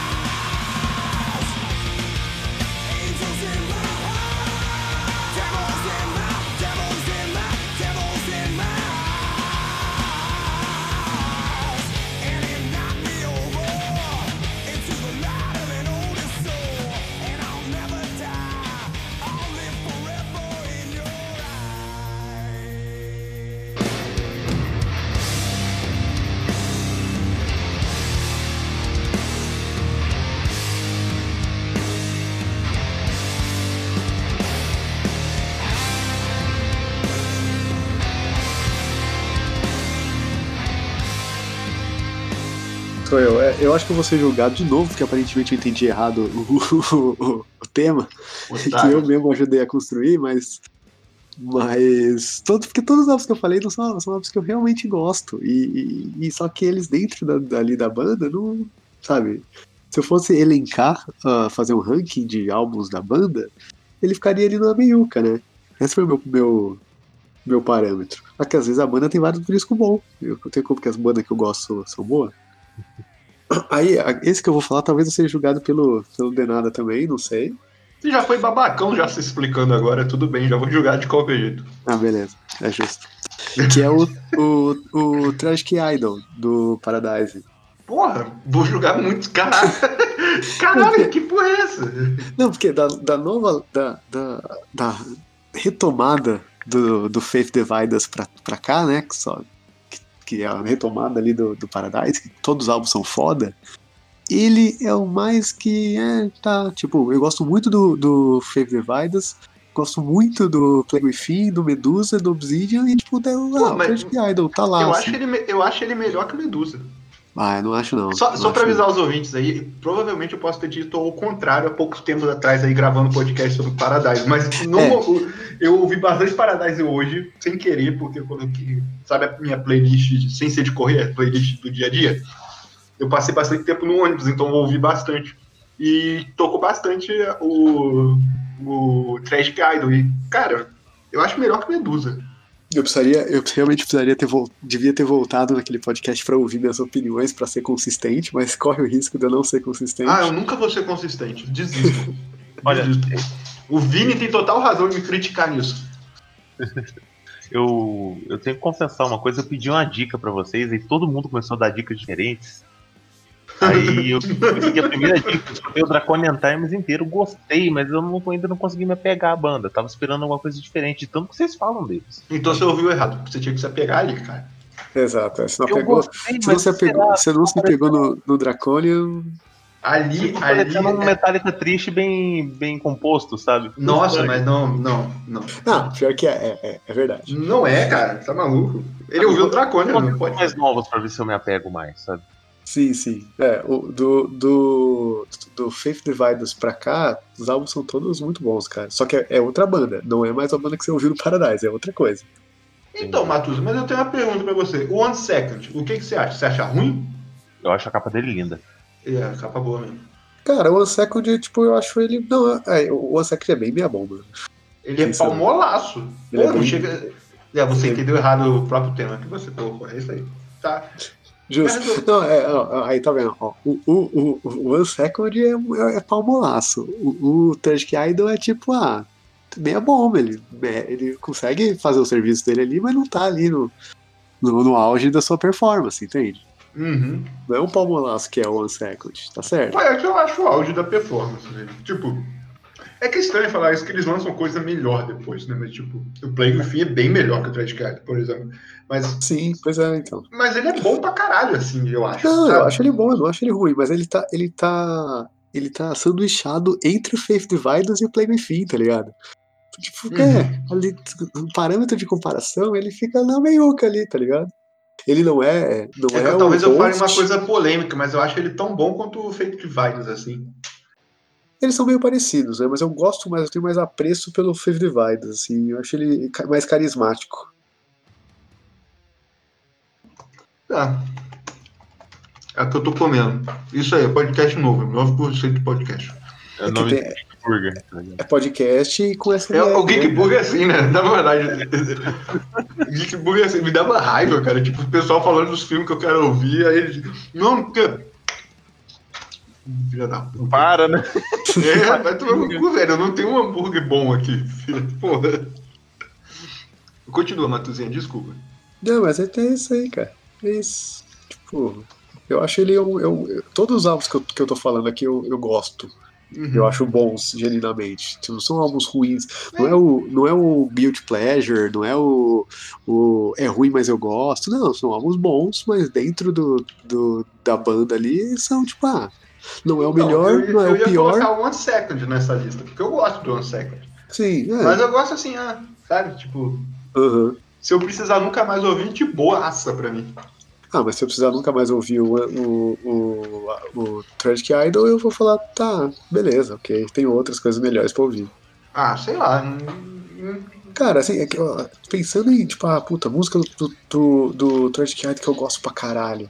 Eu. Acho que eu vou ser julgado de novo, porque aparentemente eu entendi errado o, (laughs) o- o- o tema, que Otário. eu mesmo ajudei a construir, mas. Mas. Todo, porque todos os álbuns que eu falei não são, são álbuns que eu realmente gosto. E, e- e só que eles dentro da, dali da banda não. Sabe? Se eu fosse elencar, ah, fazer um ranking de álbuns da banda, ele ficaria ali na meiuca, né? Esse foi o meu, meu, meu parâmetro. Só que às vezes a banda tem vários discos bons. Eu eu tenho como que as bandas que eu gosto são boas. Aí, esse que eu vou falar, talvez eu seja julgado pelo, pelo Denada também, não sei. Você já foi babacão já se explicando agora, tudo bem, já vou julgar de qualquer jeito. Ah, beleza, é justo. Que é o, o, o Tragic Idol do Paradise. Porra, vou julgar muito, caralho. Caralho, que porra é essa? Não, porque da, da nova. Da, da, da retomada do, do Faith Divide Us pra, pra cá, né? Que, só, que, é a retomada ali do, do Paradise, que todos os álbuns são foda. Ele é o mais que. É, tá. Tipo, eu gosto muito do, do Us. Gosto muito do Plague Within, do Medusa, do Obsidian e, tipo, da, Pô, ah, o mas Idol tá lá. eu, assim. acho ele, eu acho ele melhor que Medusa. Ah, eu não acho não. Só, Não só pra acho, avisar os ouvintes aí, provavelmente eu posso ter dito o contrário há poucos tempos atrás aí gravando podcast sobre Paradise, mas É. eu ouvi bastante Paradise hoje, sem querer, porque eu coloquei, sabe a minha playlist, sem ser de correr, a playlist do dia a dia? Eu passei bastante tempo no ônibus, então eu ouvi bastante. E tocou bastante o, o Tragic Idol. E, cara, eu acho melhor que Medusa. Eu precisaria, eu realmente precisaria ter devia ter voltado naquele podcast pra ouvir minhas opiniões pra ser consistente, mas corre o risco de eu não ser consistente. Ah, eu nunca vou ser consistente. Desisto. (laughs) Olha. O Vini tem total razão em me criticar nisso. (laughs) Eu, eu tenho que confessar uma coisa, eu pedi uma dica pra vocês e todo mundo começou a dar dicas diferentes. Aí eu consegui a primeira dica, escutei o Draconian Times inteiro, gostei, mas eu não, ainda não consegui me apegar à banda. Tava esperando alguma coisa diferente, de tanto que vocês falam deles. Então você ouviu errado. Você tinha que se apegar ali, cara. Exato, é, você não Eu pegou, gostei, se não se apegou, você não se pegou no, no Draconian, Ali, Ficou ali. um é- Metallica triste bem, bem composto, sabe? Nossa, Estranho. mas não, não, não. ah, pior que é, é, é, é verdade. Não é, cara. Tá maluco. Ele ouviu o Dracônia, não Tem pode. mais novos pra ver se eu me apego mais, sabe? Sim, sim. É, o, do, do, do Faith Dividers pra cá, os álbuns são todos muito bons, cara. Só que é, é outra banda, não é mais a banda que você ouviu no Paradise, é outra coisa. Então, Matuza, mas eu tenho uma pergunta pra você. O One Second, o que, que você acha? Você acha ruim? Eu acho a capa dele linda. É, capa boa mesmo. Cara, o One Second, tipo, eu acho ele. Não, é, o One Second é bem minha bomba. Ele é palmolaço. Ele Pô, é não bem- chega. É, você Ele- entendeu errado o próprio tema que você colocou. É isso aí. Tá. Justo. Não, é, ó, aí tá vendo, ó, o, o, o, One Second é, é, é palmolaço. O, o Tragic Idol é tipo, ah, meia bomba. Ele, é, ele consegue fazer o serviço dele ali, mas não tá ali no, no, no auge da sua performance, entende? Uhum. Não é um palmolaço que é o One Second, tá certo? É que eu acho o auge da performance, velho. Tipo, é que é estranho falar isso, que eles lançam coisa melhor depois, né? Mas, tipo, o Plague Within é bem melhor que o Trash Card, por exemplo. Mas, Sim, pois é, então. mas ele é bom pra caralho, assim, eu acho. Não, eu sabe? acho ele bom, eu não acho ele ruim, mas ele tá. Ele tá. Ele tá sanduichado entre o Faith Dividers e o Plague Within, tá ligado? Tipo, Uhum. é, ali, um parâmetro de comparação, ele fica na meiuca ali, tá ligado? Ele não é. Não É é, o talvez eu fale uma coisa polêmica, mas eu acho ele tão bom quanto o Fate Dividers, assim. Eles são meio parecidos, né? Mas eu gosto mais, eu tenho mais apreço pelo Faith Dividers, assim. Eu acho ele mais carismático. Tá. É o que eu tô comendo. Isso aí, é podcast novo, novo conceito de podcast. É É nome tem- Geek Burger. tá? É podcast com essa. É, o né? Geek Burger é assim, né? Na verdade. (laughs) Geek Burger é assim, me dava raiva, cara. Tipo, o pessoal falando dos filmes que eu quero ouvir, aí eles. Não, porque. Filha da puta. Para, né? É, vai tomar no cu, velho. Eu não tenho um hambúrguer bom aqui. filha. Porra. Continua, Matuzinha, desculpa. Não, mas é até isso aí, cara. É isso. Tipo, eu acho ele. Eu, eu- todos os álbuns que eu, que eu tô falando aqui eu, eu gosto. Uhum. Eu acho bons, genuinamente. Tipo, Não são álbuns ruins. Não é o, não é o Guilty Pleasure, não é o, o. É ruim, mas eu gosto. Não, são álbuns bons, mas dentro do, do, da banda ali são, tipo, ah, não é o melhor, eu, não é eu o ia pior. colocar o One Second nessa lista, porque eu gosto do One Second. Sim, é. Mas eu gosto assim, ah, sabe? Tipo, aham. se eu precisar nunca mais ouvir, de boaça pra mim. Ah, mas se eu precisar nunca mais ouvir o, o, o, o Tragic Idol, eu vou falar, tá, beleza, ok, tem outras coisas melhores pra ouvir. Ah, sei lá. hum, hum, Cara, assim, é que, ó, pensando em, tipo, ah, puta, música do, do, do Tragic Idol que eu gosto pra caralho.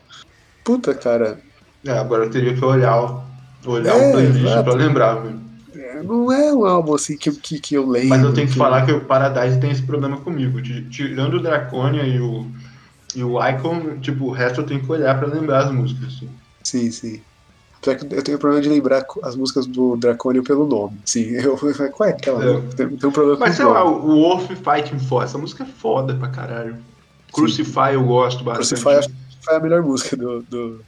Puta, cara, É, agora eu teria que olhar, o- olhar É, o playlist exato. pra lembrar. velho. é, não é um álbum assim que, que, que eu lembro. Mas eu tenho que falar que o Paradise tem esse problema comigo. de- tirando o Draconia e o, e o Icon, tipo, o resto eu tenho que olhar pra lembrar as músicas. assim. Sim, sim. Que eu tenho problema de lembrar as músicas do Dracônio pelo nome. Sim, (laughs) eu qual é aquela? É. Tem, tem um problema Mas sei o lá, o Worth Fighting For, essa música é foda pra caralho. Crucify eu gosto bastante. Crucify que foi a melhor música do, do,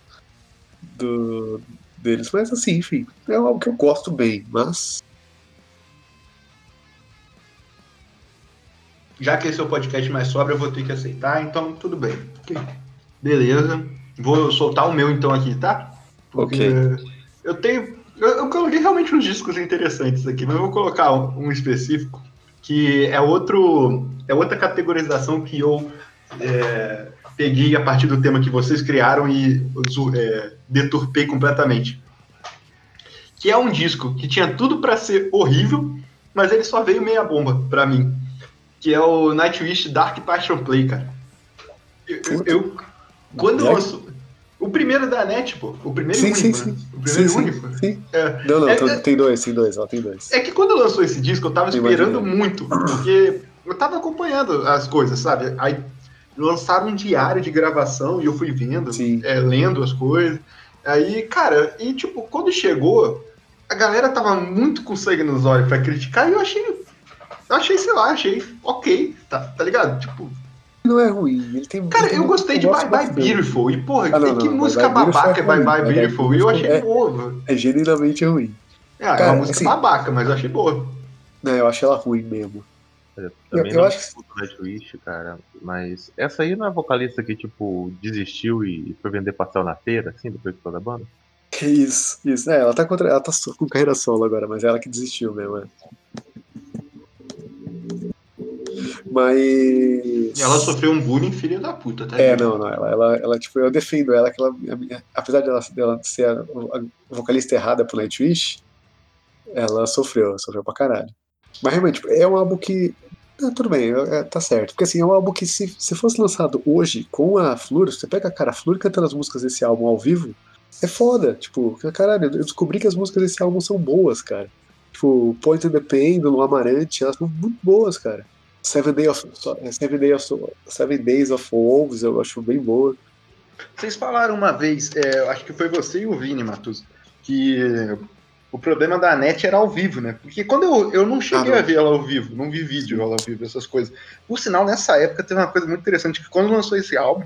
do- deles. Mas assim, enfim, é algo que eu gosto bem, mas. Já que esse é o podcast mais sobra, eu vou ter que aceitar, então tudo bem. Beleza. Vou soltar o meu então aqui, tá? Porque eu tenho. Eu, eu coloquei realmente uns discos interessantes aqui, mas eu vou colocar um, um específico, que é outro. É outra categorização que eu é, peguei a partir do tema que vocês criaram e é, deturpei completamente. Que é um disco que tinha tudo pra ser horrível, mas ele só veio meia bomba pra mim que é o Nightwish Dark Passion Play, cara. Eu, eu- eu- quando eu lanço. O primeiro da NET, pô. O primeiro Sim, único, sim, né? sim. O primeiro sim, único. sim, sim. É, Não, não, É- tem- é- tem dois, tem dois, ela tem dois. é que quando lançou esse disco, eu tava esperando imaginei. muito, porque eu tava acompanhando as coisas, sabe? Aí lançaram um diário de gravação e eu fui vendo, é, lendo as coisas. Aí, cara, e tipo, quando chegou, a galera tava muito com sangue nos olhos pra criticar e eu achei. Eu achei, sei lá, achei ok, tá, tá ligado? Tipo, Não é ruim. Ele tem, Cara, eu gostei de Bye Bye. Beautiful. E, porra, Ah, não, que não, música Beautiful babaca é é Bye. Bye Beautiful. E eu achei Beautiful boa. É genuinamente ruim. É, é Cara, uma música assim- babaca, mas eu achei boa. Não, eu acho ela ruim mesmo. Eu também eu não acho que- Nightwish, cara. Mas essa aí não é a vocalista que, tipo, desistiu e foi vender pastel na feira, assim, depois de toda a banda? Que isso, isso. É, ela tá, contra, ela tá com carreira solo agora, mas é ela que desistiu mesmo. É. Mas. E ela sofreu um bullying filha da puta, tá? É, não, não. Ela, ela, ela, tipo, eu defendo ela, que ela, a minha- apesar dela, dela ser a, a vocalista errada pro Nightwish, ela sofreu, sofreu pra caralho. Mas realmente, tipo, é um álbum que. Ah, tudo bem, é, tá certo. Porque assim, é um álbum que se, se fosse lançado hoje com a Flur, você pega a cara, a Flur cantando as músicas desse álbum ao vivo, é foda. Tipo, caralho, eu descobri que as músicas desse álbum são boas, cara. Tipo, Point in the Lu Amarante, elas são muito boas, cara. Seven, Day of, Seven, Day of, Seven Days of Wolves, eu acho bem boa. Vocês falaram uma vez, é, acho que foi você e o Vini, Matus, que o problema da net era ao vivo, né? Porque quando eu, eu não cheguei Ah, não. a ver ela ao vivo, não vi vídeo ela ao vivo, essas coisas. Por sinal, nessa época teve uma coisa muito interessante, que quando lançou esse álbum,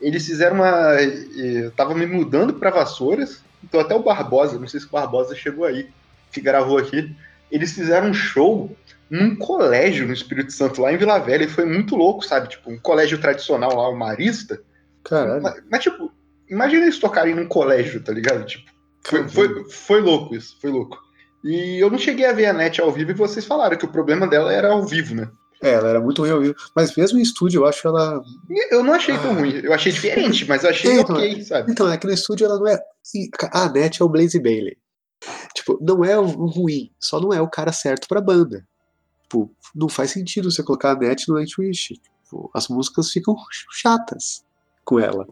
eles fizeram uma... Eu tava me mudando pra Vassouras, então até o Barbosa, não sei se o Barbosa chegou aí, que gravou aqui, eles fizeram um show num colégio no Espírito Santo, lá em Vila Velha, e foi muito louco, sabe? Tipo, um colégio tradicional lá, o Marista, Caralho. mas, mas, tipo, imagina eles tocarem num colégio, tá ligado? Tipo, foi, foi, foi louco isso, foi louco. E eu não cheguei a ver a net ao vivo e vocês falaram que o problema dela era ao vivo, né? É, ela era muito ruim ao vivo. Mas mesmo em estúdio, eu acho ela. Eu não achei tão Ah. ruim, eu achei diferente, mas eu achei É, então, ok, sabe? Então, é que no estúdio ela não é. A Net é o Blaze Bailey. Tipo, não é ruim, só não é o cara certo pra banda. Tipo, não faz sentido você colocar a Net no Nightwish. Tipo, as músicas ficam chatas com ela.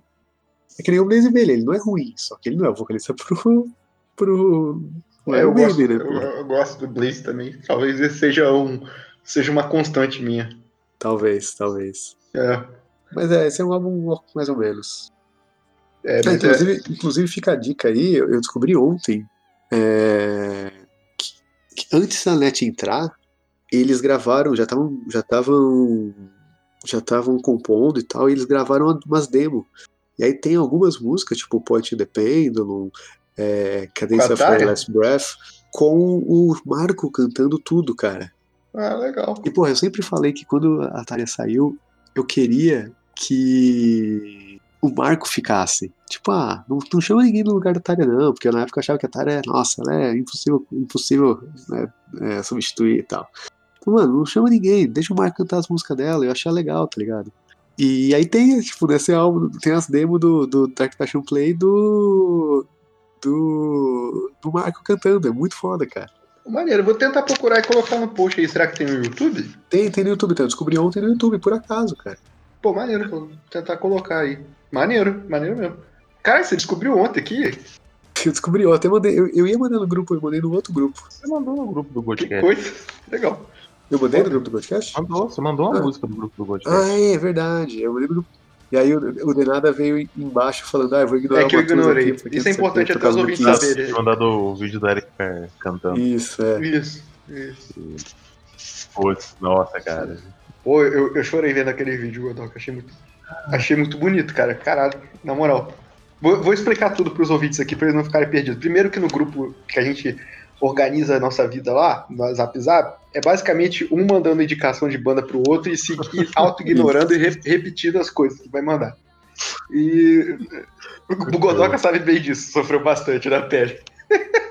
É que nem o Blaze Bailey, ele não é ruim, só que ele não é o vocalista pro, pro Tipo, É, é eu, gosto, meme, né? eu, eu gosto do Blaze também. Talvez esse seja, um, seja uma constante minha. Talvez, talvez. É, Mas é, esse é um álbum mais ou menos. é, Ah, é, inclusive, inclusive fica a dica aí, eu eu descobri ontem é, que, que antes da net entrar, eles gravaram, já estavam já estavam já estavam compondo e tal, e eles gravaram umas demos. E aí tem algumas músicas, tipo Point in the Pendulum, é, Cadence of My? Last Breath, com o Marco cantando tudo, cara. ah, legal. E, porra, eu sempre falei que quando a Tária saiu, eu queria que o Marco ficasse. Tipo, ah, não, não chama ninguém no lugar da Tária, não, porque na época eu achava que a Tária, nossa, ela é impossível, impossível né, é, substituir e tal. Então, mano, não chama ninguém, deixa o Marco cantar as músicas dela, eu achei legal, tá ligado? E aí tem, tipo, nesse álbum, tem as demos do, do Dark Passion Play do. do. do Marco cantando, é muito foda, cara. Maneiro, vou tentar procurar e colocar no post aí. Será que tem no YouTube? Tem, tem no YouTube, então, eu descobri ontem no YouTube, por acaso, cara. Pô, maneiro, vou tentar colocar aí. Maneiro, maneiro mesmo. Cara, você descobriu ontem aqui? (laughs) Eu descobri, eu até mandei, eu, eu ia mandar no grupo, eu mandei no outro grupo. Você mandou no grupo do Que Godcast. coisa. Legal. Eu mandei no grupo do podcast? Mandou, você mandou uma Ah. música do grupo do Godcast. Ah, é, é verdade. Eu mandei no grupo. E aí o, o Denada veio embaixo falando, ah, eu vou ignorar É que eu ignorei. aqui, Isso é importante até os ouvintes saberem. Tinha mandado o vídeo do Eric Fer cantando. Isso, é. Isso, isso. Putz, nossa, cara. Pô, eu, eu chorei vendo aquele vídeo, Godoka. Achei muito, achei muito bonito, cara. Caralho, na moral. Vou, vou explicar tudo pros ouvintes aqui pra eles não ficarem perdidos. Primeiro que no grupo que a gente organiza a nossa vida lá, no Zap Zap, é basicamente um mandando indicação de banda pro outro e se (laughs) auto-ignorando e re- repetindo as coisas que vai mandar. E o Godoka sabe bem disso, sofreu bastante na pele. (laughs)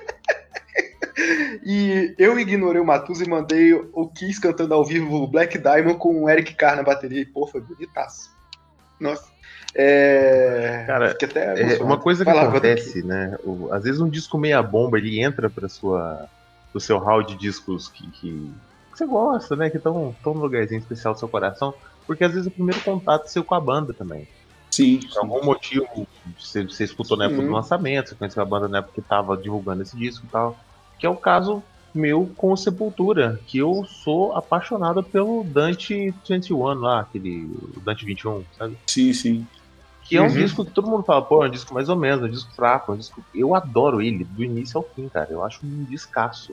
E eu ignorei o Matusa e mandei o Kiss cantando ao vivo o Black Diamond com o Eric Carr na bateria. E, pô, foi bonitaço. Nossa. É. Cara, É, uma coisa que Vai lá, acontece, né? o- às vezes um disco meia bomba, ele entra para sua pro seu hall de discos que, que, que você gosta, né? Que estão no lugarzinho especial do seu coração, porque às vezes é o primeiro contato seu com a banda também. Sim. Por algum motivo, você, você escutou na época do lançamento, você conheceu a banda na época que tava divulgando esse disco e tal. Que é o caso meu com o Sepultura, que eu sou apaixonado pelo Dante 21 lá, aquele Dante 21, sabe? Sim, sim. Que é um Uhum. disco que todo mundo fala, pô, é um disco mais ou menos, é um disco fraco, é um disco... Eu adoro ele, do início ao fim, cara. Eu acho um descasso.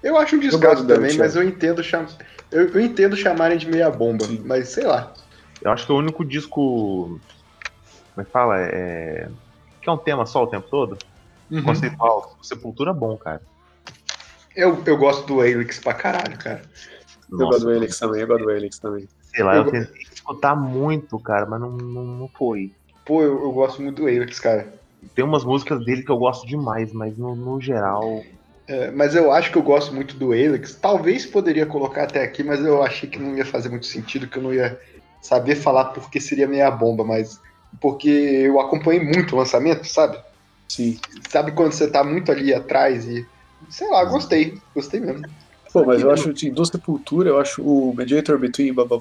Eu acho um dele, também, mas eu entendo, cham... eu, eu entendo chamarem de meia bomba. Sim. Mas sei lá. Eu acho que é o único disco. Como é que fala? É. Que é um tema só o tempo todo? Uhum. Conceitual. Sepultura é bom, cara. Eu, eu gosto do Helix pra caralho, cara. Eu Nossa, gosto do Helix também, eu gosto do Helix também. Sei lá, eu Eu- tentei escutar muito, cara, mas não, não, não foi. Pô, eu, eu gosto muito do Helix, cara. Tem umas músicas dele que eu gosto demais, mas no, no geral. É, mas eu acho que eu gosto muito do Helix. Talvez poderia colocar até aqui, mas eu achei que não ia fazer muito sentido, que eu não ia saber falar porque seria meia bomba, mas porque eu acompanhei muito o lançamento, sabe? Sim. Sabe quando você tá muito ali atrás e. Sei lá, gostei. Gostei mesmo. Pô, mas eu acho, assim, do Sepultura, eu acho o Mediator Between babá.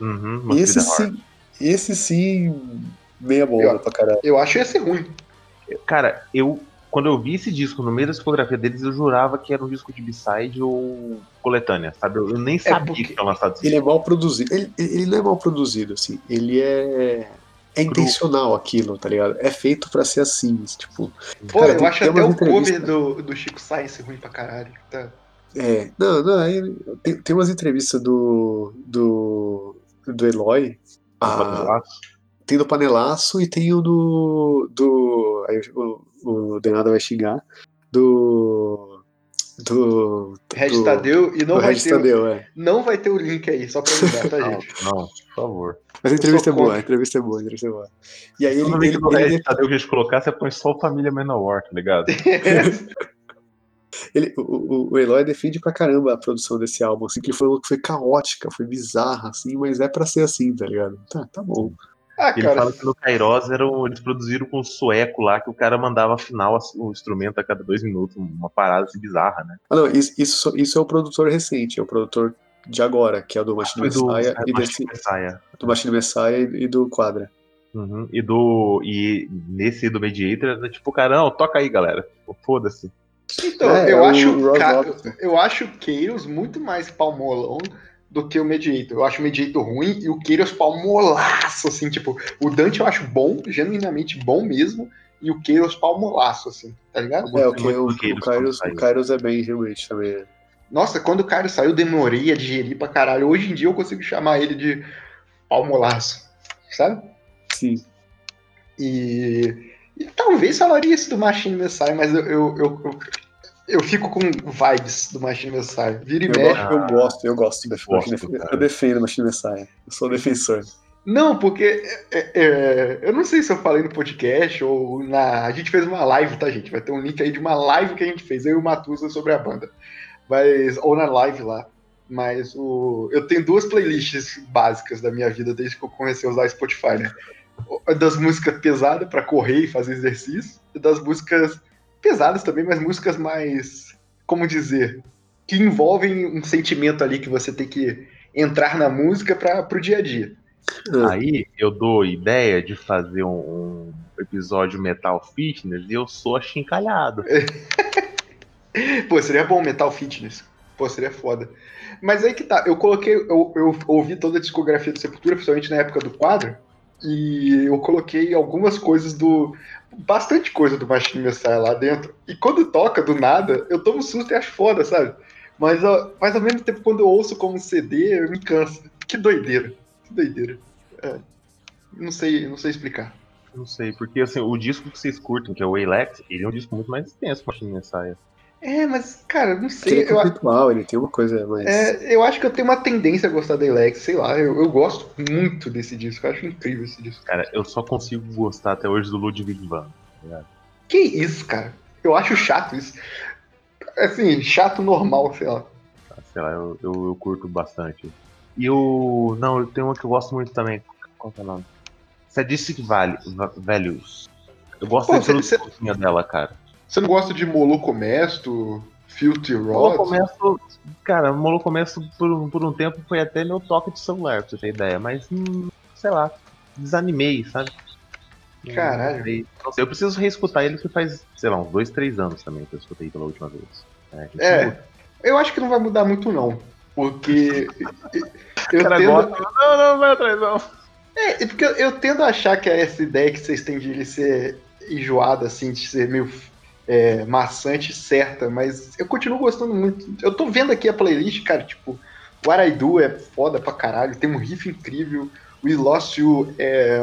Uhum, Must Be Esse sim, esse sim, meia Eu- pra caralho. Eu acho esse ruim. Cara, eu. Quando eu vi esse disco no meio da discografia deles, eu jurava que era um disco de B-side ou coletânea, sabe? Eu eu nem sabia porque que tinha lançado esse Ele é mal produzido. Ele, ele não é mal produzido, assim. Ele é. É intencional aquilo, tá ligado? É feito pra ser assim, tipo. Pô, Cara, eu acho até o cover do, do Chico Science ruim pra caralho. Tá. É. Não, não, aí tem, tem umas entrevistas do. do. do Eloy. Ah, tem do Panelaço e tem o do. do aí o, o Denada vai xingar. Do. Do. Red do, Tadeu e não vai, ter, Tadeu, é. não vai ter o link aí, só pra avisar, tá, (laughs) gente? não, por favor. Mas a entrevista é boa, a entrevista é boa, a entrevista é boa. E aí ele. Toda vez ele, que no ele, Red Tadeu que a gente colocar, você põe só Família Manowar, tá ligado? (laughs) (laughs) ele- o, o- o Eloy defende pra caramba a produção desse álbum, assim, que foi, foi caótica, foi bizarra, assim, mas é pra ser assim, tá ligado? Tá, tá bom. ah, Ele cara, fala que no Kairos eram, eles produziram com um sueco lá, que o cara mandava afinar o instrumento a cada dois minutos, uma parada assim bizarra, né? Ah, não, isso, isso, isso é o produtor recente, é o produtor de agora, que é o do Machine Foi do Messiah e Machine desse, Messiah. do Machine Messiah e, e do Quadra. Uhum. E do. E nesse do Mediator, tipo, cara, não, toca aí, galera. Foda-se. Então, É, eu, é o acho, ca- eu acho o Chaos muito mais palmolão do que o Mediator. Eu acho o Mediator ruim e o Chaos palmolaço, assim, tipo, o Dante eu acho bom, genuinamente bom mesmo, e o Chaos palmolaço, assim, tá ligado? É, o, muito o, Kairos Kairos, o. Kairos é bem, realmente, também. né? Nossa, quando o cara saiu, eu demorei a digerir pra caralho. Hoje em dia eu consigo chamar ele de palmolaço, sabe? Sim. E, e talvez falaria isso do Machine Messiah, mas eu, eu, eu, eu, eu fico com vibes do Machine Messiah. Vira e Eu, mexe. gosto, eu gosto, eu gosto. da- Gosto, eu cara. defendo Machine Messiah. Eu sou defensor. Não, porque é, é, eu não sei se eu falei no podcast ou na. A gente fez uma live, tá, gente? Vai ter um link aí de uma live que a gente fez, eu e o Matusa, sobre a banda. Mas, ou na live lá. Mas o, eu tenho duas playlists básicas da minha vida desde que eu comecei a usar Spotify, né? O- Das músicas pesadas pra correr e fazer exercício, e das músicas pesadas também, mas músicas mais. Como dizer? Que envolvem um sentimento ali que você tem que entrar na música para pro dia a dia. Ah, Aí eu dou ideia de fazer um, um episódio Metal Fitness e eu sou achincalhado. (laughs) Pô, seria bom Metal Fitness. Pô, seria foda. Mas aí que tá, eu coloquei, eu, eu ouvi toda a discografia do Sepultura, principalmente na época do quadro, e eu coloquei algumas coisas do. Bastante coisa do Machine Messiah lá dentro. E quando toca do nada, eu tomo susto e acho foda, sabe? Mas, mas ao mesmo tempo, quando eu ouço como CD, eu me cansa. Que doideira. Que doideira. É. Não sei, não sei explicar. Não sei, porque assim, o disco que vocês curtem, que é o Alex, ele é um disco muito mais extenso que o Machine Messiah. É, mas, cara, não ele sei. é Eu, conceitual, ele tem uma coisa mais. É, eu acho que eu tenho uma tendência a gostar da Elex, sei lá, eu, eu gosto muito desse disco, eu acho incrível esse disco. Cara, eu só consigo gostar até hoje do Ludwig van. Que isso, cara? Eu acho chato isso. Assim, chato normal, sei lá. Sei lá, eu, eu, eu curto bastante. E o. Não, eu tenho uma que eu gosto muito também. Qual que é o nome? Sadistic Val- Va- Values. Eu gosto Pô, da introdução dela, cara. Você não gosta de Moloco Mesto, Filthy Rod? começo. Cara, Molo começo por, um- por um tempo foi até meu toque de celular, pra você ter ideia. Mas, hum, sei lá, desanimei, sabe? Caralho. Eu preciso reescutar ele que faz, sei lá, uns dois, três anos também que eu escutei pela última vez. É, É, eu acho que não vai mudar muito não, porque (laughs) eu cara tendo, gosta. Não, não, vai atrás, não. é, porque eu- eu tendo a achar que essa ideia que vocês têm de ele ser enjoado, assim, de ser meio é, maçante, certa, mas eu continuo gostando muito. Eu tô vendo aqui a playlist, cara, tipo, I Do é foda pra caralho, tem um riff incrível, Lost You é,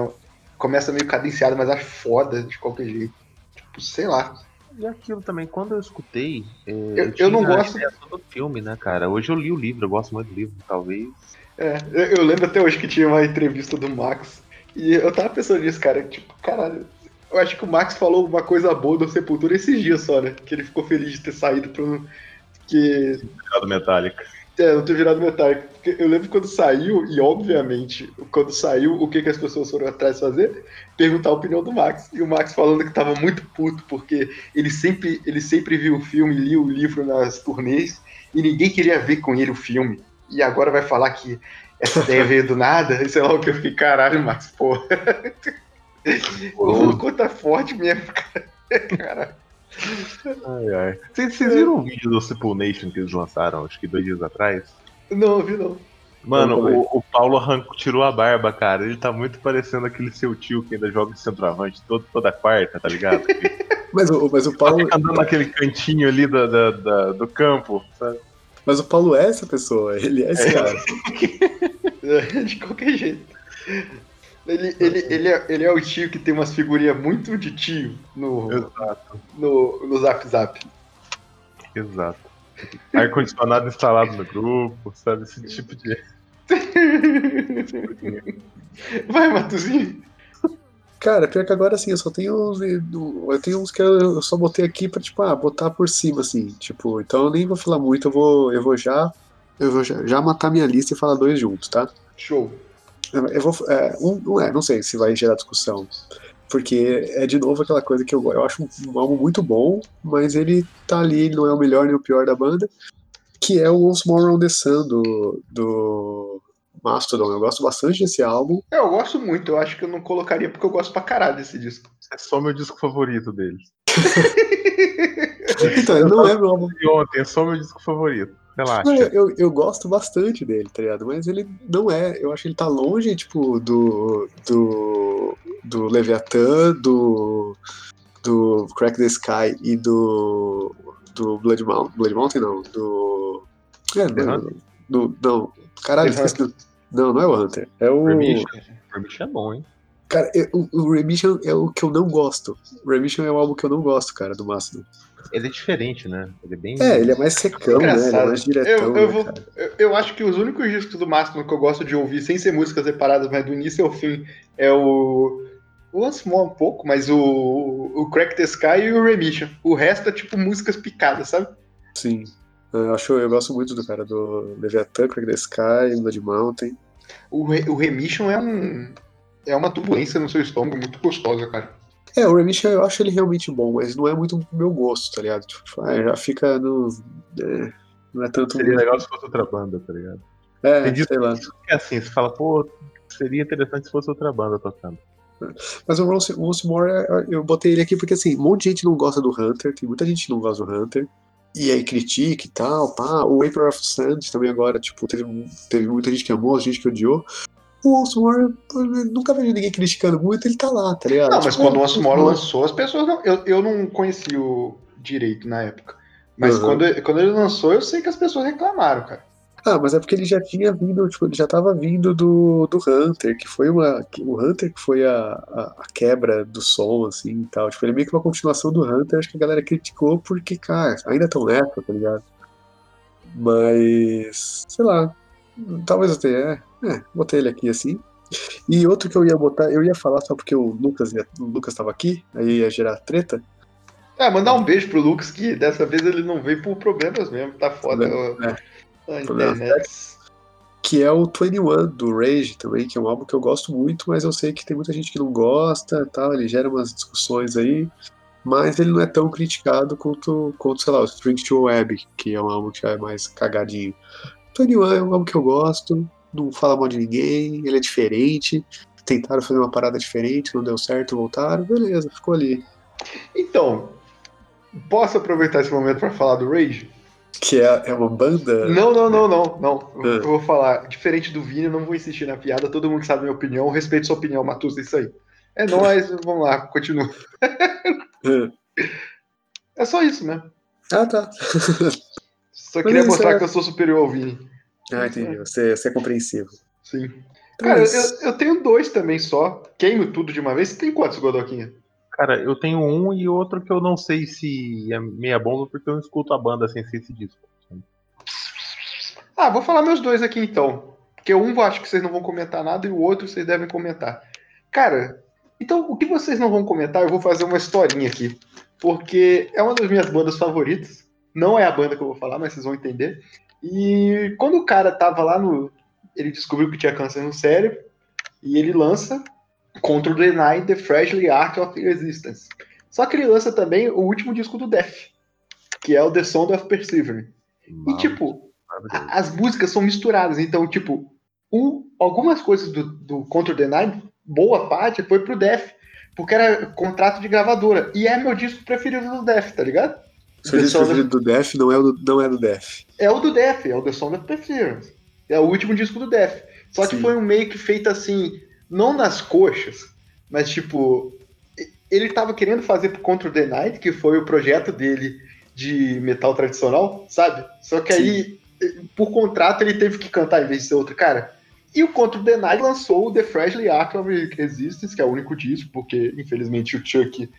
começa meio cadenciado, mas acho foda de qualquer jeito. Tipo, sei lá. E aquilo também, quando eu escutei. é, Eu- tinha eu não gosto- do filme, né, cara? Hoje eu li o livro, eu gosto muito do livro, talvez. É, eu, eu lembro até hoje que tinha uma entrevista do Max, e eu tava pensando nisso, cara, tipo, caralho, eu acho que o Max falou uma coisa boa do Sepultura esses dias só, né? Que ele ficou feliz de ter saído pro. Que. Do Metallica. É, não ter virado metálico. Porque eu lembro quando saiu, e obviamente, quando saiu, o que, que as pessoas foram atrás fazer? Perguntar a opinião do Max. E o Max falando que tava muito puto, porque ele sempre, ele sempre viu o filme, lia o livro nas turnês, e ninguém queria ver com ele o filme. E agora vai falar que essa ideia veio do nada? E (laughs) sei lá o que eu fiquei, caralho, Max, porra. (laughs) (laughs) O conta forte mesmo, cara. (laughs) Ai, ai. Vocês, vocês viram o vídeo do Simple Nation que eles lançaram, acho que dois dias atrás? Não, vi não. Mano, o, o Paulo arrancou, tirou a barba, cara. Ele tá muito parecendo aquele seu tio que ainda joga de centroavante todo, toda quarta, tá ligado? (laughs) Mas, o, mas o Paulo. fica andando naquele cantinho ali da, da- da- do campo, sabe? Mas o Paulo é essa pessoa, ele é esse cara. De qualquer jeito. Ele, ele, ele, é, ele é o tio que tem umas figurinhas muito de tio no, Exato, no, no Zap Zap. exato. Ar-condicionado instalado no grupo, sabe? Esse tipo de. (laughs) Vai, Matuzinho. Cara, pior que agora assim, eu só tenho uns. Eu tenho uns que eu só botei aqui pra, tipo, ah, botar por cima, assim. Tipo, então eu nem vou falar muito, eu vou, eu vou já. Eu vou já, já matar minha lista e falar dois juntos, tá? Show. Eu eu vou. É, um, um é, não sei se vai gerar discussão. Porque é de novo aquela coisa que eu, eu acho um álbum muito bom, mas ele tá ali, ele não é o melhor nem o pior da banda. Que é o Once More on the Sun do, do, Mastodon. Eu gosto bastante desse álbum. É, eu gosto muito, eu acho que eu não colocaria porque eu gosto pra caralho desse disco. É só meu disco favorito deles. (laughs) Então, ele não é meu álbum. Ontem, é só meu disco favorito. Relaxa. Eu, eu, eu gosto bastante dele, tá ligado? Mas ele não é. Eu acho que ele tá longe, tipo, do. do. do Leviathan, do. do Crack the Sky e do. do Blood Mountain. Blood Mountain não, do. É, do, do, não. Caralho, esqueci do- Não, não é o Hunter. É o. Remission. Remission é bom, hein? Cara, eu- o, Remission é o que eu não gosto. O Remission é o álbum que eu não gosto, cara, do Mastodon. Ele é diferente, né? Ele é bem. É, ele é mais secão, né? Ele é mais diretão. Eu, eu, né, vou, eu, eu acho que os únicos discos do Mastodon que eu gosto de ouvir, sem ser músicas separadas, mas do início ao fim, é o. O Once More um pouco, mas o, o Crack the Sky e o Remission. O resto é tipo músicas picadas, sabe? Sim. Eu, acho, eu gosto muito do cara do Leviathan, Crack the Sky, Blood Mountain. O, Re- o Remission é um. É uma turbulência no seu estômago muito gostosa, cara. É, o Remission eu acho ele realmente bom, mas não é muito pro meu gosto, tá ligado? Tipo, ah, já fica no. é, não é tanto. Seria legal se fosse outra banda, tá ligado? É, Tem disco sei lá. é assim, você fala, pô, seria interessante se fosse outra banda tocando. Mas o Once, Once More, é, eu botei ele aqui porque assim, um monte de gente não gosta do Hunter, tem muita gente que não gosta do Hunter. E aí critica e tal, pá. O April of Sand também agora, tipo, teve, teve muita gente que amou, gente que odiou. O Once More, pô, eu nunca vejo ninguém criticando muito, ele tá lá, tá ligado? Não, mas Tipo, quando o é, Once More é, lançou, as pessoas não. Eu, eu não conheci o direito na época. Mas Uhum. quando, quando ele lançou, eu sei que as pessoas reclamaram, cara. Ah, mas é porque ele já tinha vindo, tipo, ele já tava vindo do, do Hunter, que foi uma. que- O Hunter que foi a, a, a quebra do som, assim e tal. Tipo, ele é meio que uma continuação do Hunter, acho que a galera criticou porque, cara, ainda tão nessa, tá ligado? Mas. sei lá. Talvez tenha. É, é, botei ele aqui assim. E outro que eu ia botar, eu ia falar só porque o Lucas, ia, o Lucas tava aqui, aí ia gerar treta. É, mandar um beijo pro Lucas, que dessa vez ele não veio por problemas mesmo, tá foda. Ó, A Problemas internet. que é o 21 do Rage também, que é um álbum que eu gosto muito, mas eu sei que tem muita gente que não gosta, tal, ele gera umas discussões aí, mas ele não é tão criticado quanto, quanto sei lá, o String to a Web, que é um álbum que já é mais cagadinho. 21 é um álbum que eu gosto, não fala mal de ninguém, ele é diferente, tentaram fazer uma parada diferente, não deu certo, voltaram, beleza, ficou ali. Então, posso aproveitar esse momento pra falar do Rage? Que é, é uma banda... Não, não, não, não, não. Eu, Ah. eu vou falar, diferente do Vini, eu não vou insistir na piada, todo mundo sabe a minha opinião, respeito sua opinião, Matus, isso aí. É nóis, (laughs) vamos lá, continua. É só isso mesmo. Ah, tá. Só queria isso mostrar é- que eu sou superior ao Vini. Ah, entendi, você, você é compreensivo. Sim. Então Cara, é eu, eu tenho dois também só. Queimo tudo de uma vez. Você tem quantos, Godoquinha? Cara, eu tenho um e outro que eu não sei se é meia bomba porque eu não escuto a banda sem ser esse disco. Ah, vou falar meus dois aqui então. Porque um eu acho que vocês não vão comentar nada e o outro vocês devem comentar. Cara, então o que vocês não vão comentar, eu vou fazer uma historinha aqui. Porque é uma das minhas bandas favoritas. Não é a banda que eu vou falar, mas vocês vão entender. E quando o cara tava lá no. Ele descobriu que tinha câncer no cérebro. E ele lança Contra o Deny The Fragile Art of Resistance. Só que ele lança também o último disco do Death, que é o The Sound of Perseverance. E tipo, a- as músicas são misturadas. Então, tipo, algumas coisas do, do Contra the boa parte foi pro Def, porque era contrato de gravadora. E é meu disco preferido do Def, tá ligado? Seu disco preferido do Def não é, o do, não é do Def. É o do Def, é o The Sound of Perseverance. É o último disco do Def. Só que Sim. foi um meio que feito assim, não nas coxas, mas tipo, ele tava querendo fazer pro Contra the Night, que foi o projeto dele de metal tradicional, sabe? Só que aí, eh, por contrato, ele teve que cantar em vez de ser outro cara. E o Contra the Night lançou o The Art of Resistance, que é o único disco, porque infelizmente o Chuck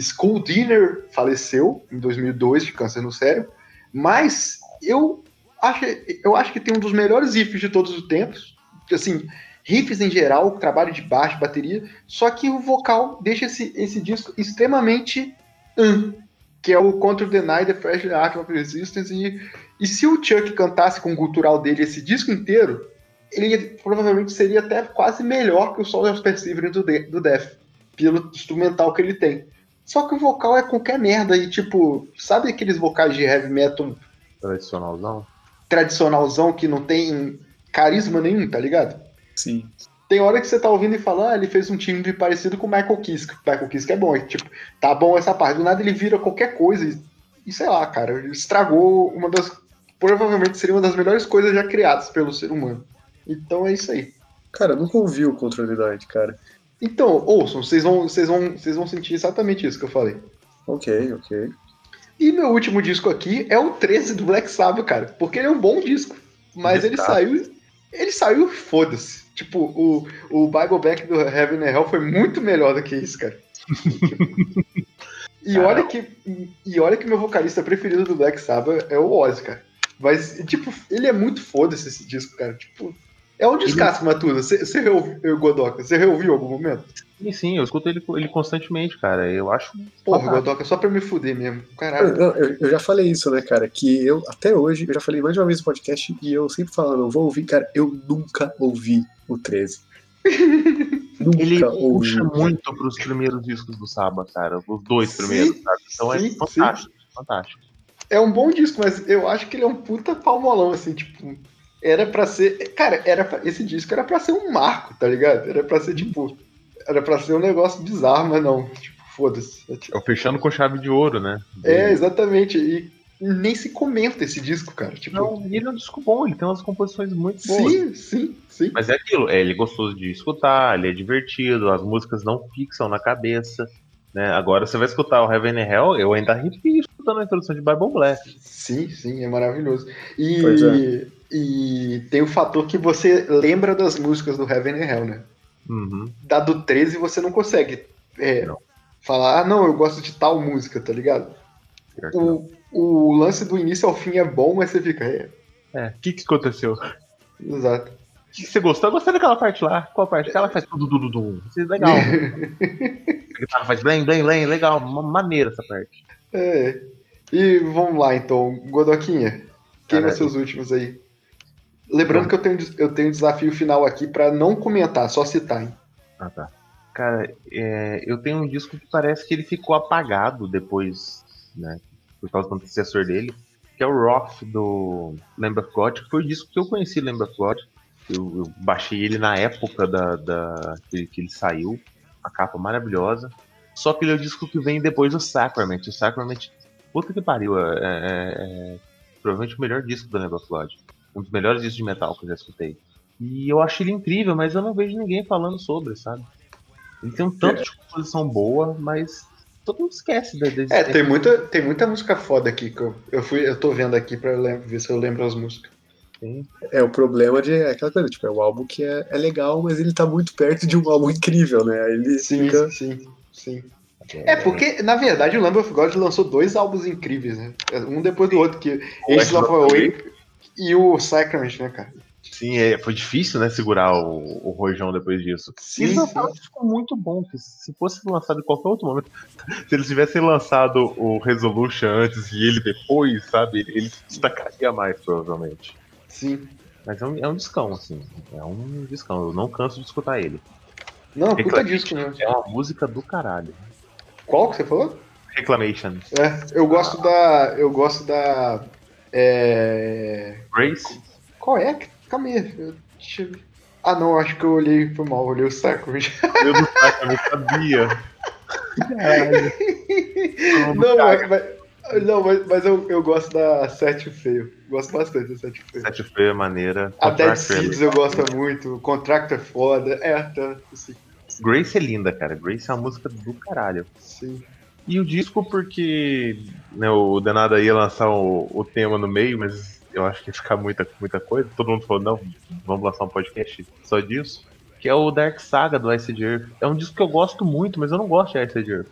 School Dinner faleceu em 2002 de câncer no cérebro. Mas eu acho, eu acho que tem um dos melhores riffs de todos os tempos. Assim, riffs em geral, trabalho de baixo, bateria. Só que o vocal deixa esse, esse disco extremamente. hum, que é o Contra the Night, The Fragile Art of Resistance. E, e se o Chuck cantasse com o gutural dele esse disco inteiro, ele provavelmente seria até quase melhor que o Soul of Perseverance do, De- do Death, pelo instrumental que ele tem. Só que o vocal é qualquer merda e, tipo, sabe aqueles vocais de heavy metal Tradicionalzão. tradicionalzão que não tem carisma nenhum, tá ligado? Sim. Tem hora que você tá ouvindo e fala, ah, ele fez um time parecido com o Michael Kiske. O Michael Kiske é bom, e, tipo, tá bom essa parte. Do nada ele vira qualquer coisa e, e sei lá, cara, estragou uma das. Provavelmente seria uma das melhores coisas já criadas pelo ser humano. Então é isso aí. Cara, eu nunca ouvi o Controle Night, cara. Então, ouçam, vocês vão, vocês vão, vocês vão sentir exatamente isso que eu falei. Ok, ok. E meu último disco aqui é o 13 do Black Sabbath, cara. Porque ele é um bom disco. Mas ele Exato. saiu. Ele saiu, foda-se. Tipo, o, o Bible Back do Heaven and Hell foi muito melhor do que isso, cara. e, olha que, e olha que meu vocalista preferido do Black Sabbath é o Ozzy, cara. Mas, tipo, ele é muito foda-se esse disco, cara. Tipo, é um descasso, Matuda. Você você reouviu, Godoka, você reouviu em algum momento? Sim, sim, eu escuto ele, ele constantemente, cara. Eu acho. Porra, fantástico. Godoka, só pra me fuder mesmo. Eu, Caralho. eu- eu já falei isso, né, cara? Que eu, até hoje, eu já falei mais de uma vez no podcast e eu sempre falando, eu vou ouvir, cara, eu nunca ouvi o 13. (laughs) nunca Ele ouvi. puxa muito pros primeiros discos do Saba, cara. Os dois Sim, primeiros, sabe? Então sim, é fantástico, fantástico. É um bom disco, mas eu acho que ele é um puta palmolão, assim, tipo. Era pra ser. Cara, era pra- esse disco era pra ser um marco, tá ligado? Era pra ser, tipo. Era pra ser um negócio bizarro, mas não. Tipo, foda-se. É, o fechando com chave de ouro, né? é, exatamente. E nem se comenta esse disco, cara. Tipo, Não, ele é um disco bom, ele tem umas composições muito boas. sim, sim, sim. Mas é aquilo, é, ele é gostoso de escutar, ele é divertido, as músicas não fixam na cabeça. Né? Agora você vai escutar o Heaven and Hell, eu ainda arrepio escutando a introdução de Bible Black. Sim, sim, é maravilhoso. E, Pois é. E tem o fator que você lembra das músicas do Heaven and Hell, né? Uhum. Da do 13 você não consegue é, Não. falar, ah, não, eu gosto de tal música, tá ligado? O, o lance do início ao fim é bom, mas você fica, é, É, o que, que aconteceu? O exato. que, que você gostou? Eu gostei daquela parte lá. Qual parte? Aquela faz tudo, tudo, tudo. Isso é legal. (laughs) A guitarra faz blém, blém, blém. Legal, ma- maneira essa parte. É. E vamos lá então, Godoquinha. Queima Cara, seus últimos aí. Lembrando que eu tenho, eu tenho um desafio final aqui pra não comentar, só citar, hein? Ah, tá. Cara, é, eu tenho um disco que parece que ele ficou apagado depois, né? Por causa do antecessor dele, que é o Roth do Lamb of God, que foi o disco que eu conheci Lamb of God. Eu, eu baixei ele na época da, da que, que ele saiu, a capa maravilhosa. Só que ele é o disco que vem depois do Sacrament. O Sacrament, puta que pariu, é, é- é provavelmente o melhor disco do Lamb of God. Um dos melhores discos de metal que eu já escutei. E eu acho ele incrível, mas eu não vejo ninguém falando sobre, sabe? Ele tem um tanto de composição boa, mas todo mundo esquece da da É, tem muita, tem muita música foda aqui que eu, eu, fui, eu tô vendo aqui pra ver se eu lembro as músicas. Sim. É o problema de é aquela coisa, tipo, é um álbum que é, é legal, mas ele tá muito perto de um álbum incrível, né? Aí ele Sim, fica. sim, sim. É porque, na verdade, o Lamb of God lançou dois álbuns incríveis, né? Um depois do outro, que Aces of Awake e o Sacrament, né, cara? Sim, é, foi difícil, né, segurar o, o rojão depois disso. Sim, Eles sim. lançaram um disco muito bom, se fosse lançado em qualquer outro momento, (laughs) se eles tivessem lançado o Resolution antes e ele depois, sabe, ele, destacaria mais, provavelmente. Sim. Mas é um, é um discão, assim, é um discão, eu não canso de escutar ele. Não, puta disco mesmo. É uma música do caralho. Qual que você falou? Reclamation. É, eu gosto da. Eu gosto da. É. Grace? Qual é? Calma aí. eu- deixa eu. Ah não, acho que eu olhei foi mal, olhei o Sacrament. Do céu, eu não sabia. (laughs) não, mas, mas- não, mas, mas eu, eu gosto da Sete Feio. Gosto bastante da Sete Feio. Sete Feia maneira. A Dead Contract é Seeds eu gosto muito, o Contract é foda. É, tá, sim. Grace é linda, cara. Grace é uma música do caralho. sim. E o disco, porque né, o Danada ia lançar o, o tema no meio, mas eu acho que ia ficar muita, muita coisa. Todo mundo falou, não, vamos lançar um podcast só disso. Que é o Dark Saga do Ice Earth. É um disco que eu gosto muito, mas eu não gosto de Ice Earth.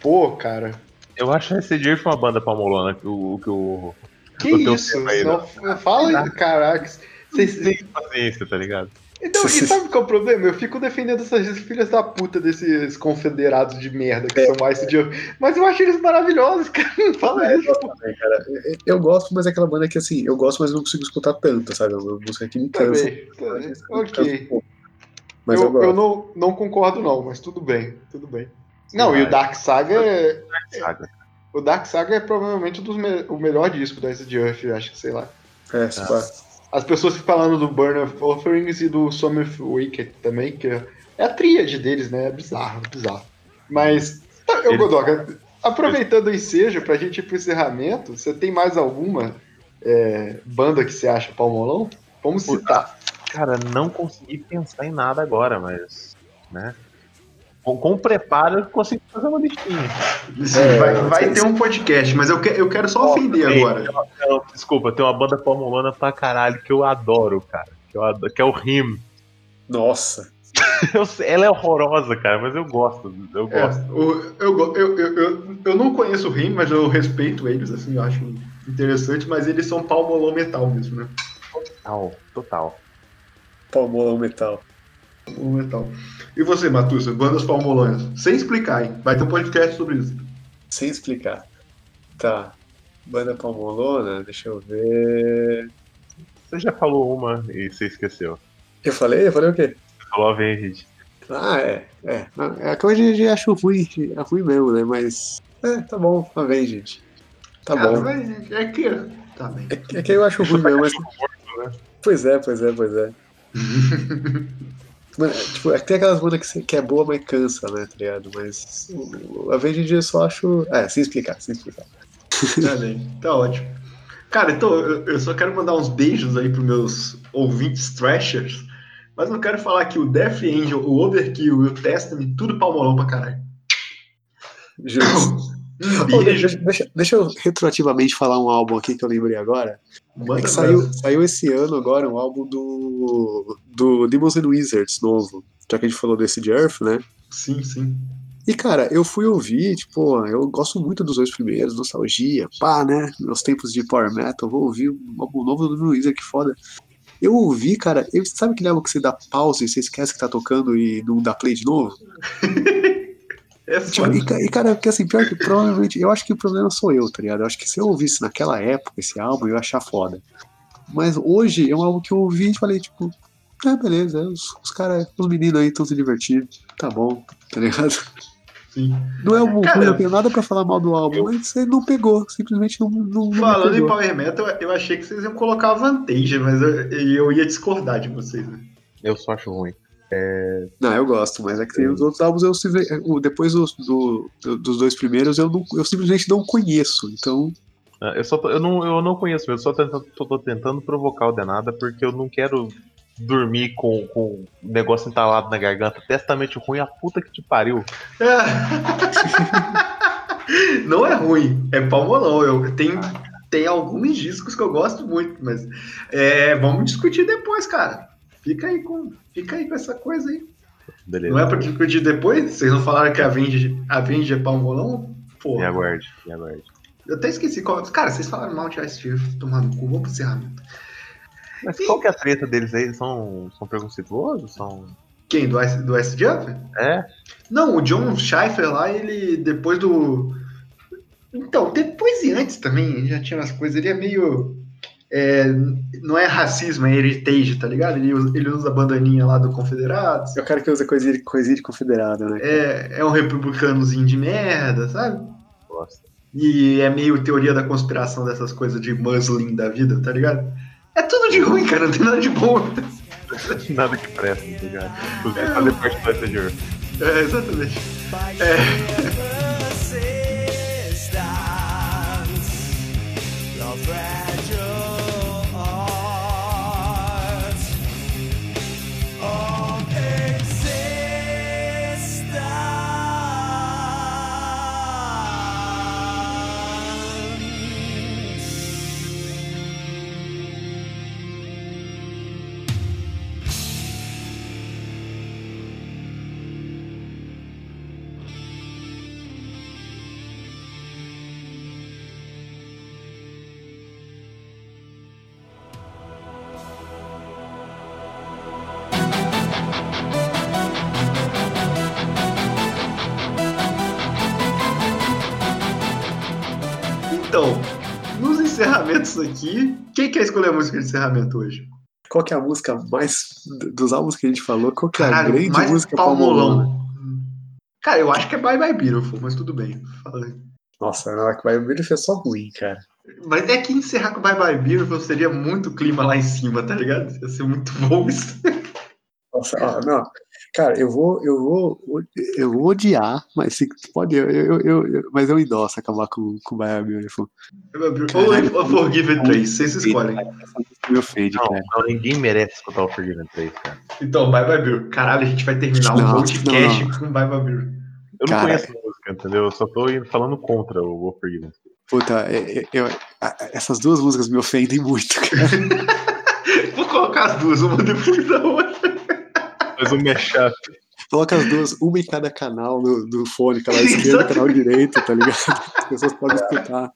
Pô, cara. Eu acho Ice Earth uma banda palmolona que o, que o Que O isso? aí, Não, fala, caraca. Vocês, tem paciência, tá ligado? Então, e sabe qual é o problema? Eu fico defendendo essas filhas da puta desses confederados de merda que são Ice de Mas eu acho eles maravilhosos, (laughs) cara. Não fala isso. Também, cara. Eu gosto, mas é aquela banda que assim, eu gosto, mas não consigo escutar tanto, sabe? É uma música que me cansa. Também, também. Ok. Mas eu, eu, gosto. eu não, não concordo, não, mas tudo bem, tudo bem. Não, e o Dark Saga é. Saga. O Dark Saga é provavelmente um dos me- o melhor disco da Ice de Earth, eu acho que sei lá. É, se pá. As pessoas falando do Burn of Offerings e do Summer Wicked também, que é a tríade deles, né? É bizarro, bizarro. Mas, tá, eu, Ele- Godoka, aproveitando o ensejo pra gente ir pro encerramento, você tem mais alguma é, banda que você acha palmolão? Vamos citar. Cara, não consegui pensar em nada agora, mas. né? Com, com preparo eu consigo fazer uma listinha. Sim, É, vai vai ter um podcast, mas eu, que- eu quero só ofender Tem- agora. Não, desculpa, tem uma banda formulana pra caralho que eu adoro, cara. Que, eu adoro, que é o Rim. Nossa. (laughs) Eu ela é horrorosa, cara, mas eu gosto. Eu É, gosto. o- eu, go- eu, eu, eu, eu não conheço o Rim, mas eu respeito eles, assim, eu acho interessante, mas eles são palmolão metal mesmo, né? Total, total. Palmolão metal. Palmolão metal. E você, Matussa, bandas palmolões? Sem explicar, hein? Vai ter um podcast sobre isso. Sem explicar. Tá. Banda palmolona, deixa eu ver. Você já falou uma e você esqueceu. Eu falei? Eu falei o quê? Você falou Avenged. Ah, é. É. É que hoje eu acho ruim. É ruim mesmo, né? Mas. É, tá bom. Tá bem, gente. Tá Cara, bom. mas é que. Tá bem. É, que- é que eu acho ruim mesmo, mas. né? Pois é, pois é, pois é. (laughs) Mano, tipo, é que tem aquelas bandas que, você- que é boa, mas cansa, né, tá ligado? Mas a vez eu só acho. É, sem explicar, sem explicar. (laughs) Tá. Tá ótimo. Cara, então eu, eu só quero mandar uns beijos aí pros meus ouvintes trashers, mas eu quero falar que o Death Angel, o Overkill e o Testament, tudo palmolão pra caralho. Justo. (laughs) (laughs) Deixa, deixa- deixa eu retroativamente falar um álbum aqui que eu lembrei agora. Manda É que saiu, saiu esse ano agora um álbum do, do Demons and Wizards novo. Já que a gente falou desse de Earth, né? Sim, sim. E, cara, eu fui ouvir, tipo, eu gosto muito dos dois primeiros, nostalgia, pá, né? Meus tempos de power metal, vou ouvir um álbum novo do Wizard, que foda. Eu ouvi, cara, eu, sabe aquele álbum que você dá pausa e você esquece que tá tocando e não dá play de novo? (laughs) É Tipo, e, e, cara, porque assim, pior que provavelmente, eu acho que o problema sou eu, tá ligado? Eu acho que se eu ouvisse naquela época esse álbum, eu ia achar foda. Mas hoje é um álbum que eu ouvi e falei, tipo, ah, beleza, os, os caras, os meninos aí estão se divertindo, tá bom, tá ligado? Sim. Não é um Cara, ruim, eu tenho nada pra falar mal do álbum, mas ele não pegou, simplesmente não, não, Falando em. Power Metal, eu achei que vocês iam colocar a Vantage, mas eu, eu ia discordar de vocês. Né? Eu só acho ruim. Não, eu gosto, mas é que tem os outros álbuns, eu, o- depois dos, do- dos dois primeiros, eu, não, eu simplesmente não conheço, então Ah, Eu, só tô- eu, não, eu não conheço mesmo, só tentando, tô, tô tentando provocar o Denada porque eu não quero dormir com, com o negócio entalado na garganta. Testamento ruim, a puta que te pariu. É. (laughs) Não é ruim, é palmolão. Eu tenho, tem alguns discos que eu gosto muito, mas é, vamos discutir depois, cara. Fica aí com, fica aí com essa coisa aí. Beleza. Não é pra discutir depois? Vocês não falaram que a Avenge, a é palmolão? Pô, Me aguarde, me aguarde. eu até esqueci qual. Cara, vocês falaram mal de Ice tomar no cu, vamos pro encerramento. Mas qual que é a treta deles aí? São, são preconceituosos? São. Quem? Do Ice, do Ice Jump? É? Não, o John Schleifer lá, ele depois do. Então, depois e antes também, já tinha umas coisas, ele é meio. É, não é racismo, é heritage, tá ligado? Ele usa, ele usa a bandaninha lá do Confederados. é o cara que usa coisinha, de- coisinha de confederado, né? É, é um republicanozinho de merda, sabe? Gosto. E é meio teoria da conspiração dessas coisas de muslin da vida, tá ligado? É tudo de ruim, cara, não tem nada de bom. (laughs) Nada que presta, tá ligado? Inclusive fazer parte do Messenger. É, exatamente. Então, quer escolher a música de encerramento hoje? Qual que é a música mais. dos álbuns que a gente falou, qual que é a Caralho, grande mais música palmolona? palmolão. Cara, eu acho que é Bye Bye Beautiful, mas tudo bem. Fala aí. Nossa, não, é que vai o vídeo foi só ruim, cara. Mas é que encerrar com Bye Bye Beautiful seria muito clima lá em cima, tá ligado? Ia ser muito bom isso. Nossa, ah, não. Cara, eu vou, eu vou, eu vou odiar, mas se pode, eu, eu, eu, eu- mas eu endosso acabar com com Bye Bye Beautiful. Ou ou Forgiven 3, vocês escolhem. Música me ofende, Não, cara. não, ninguém merece escutar o Forgiven 3, cara. Então, Bye Bye Beautiful. Caralho, a gente vai terminar o Não, podcast não. com Bye Bye Beautiful. Eu não Cara, conheço a música, entendeu? Eu só tô indo falando contra o o Forgiven. Puta, é- é- eu- essas duas músicas me ofendem muito, cara. (laughs) Vou colocar as duas, uma depois da outra. Mas o mashup. Coloca as duas, uma em cada canal no, no fone, canal esquerdo e canal direito, tá ligado? As pessoas podem escutar.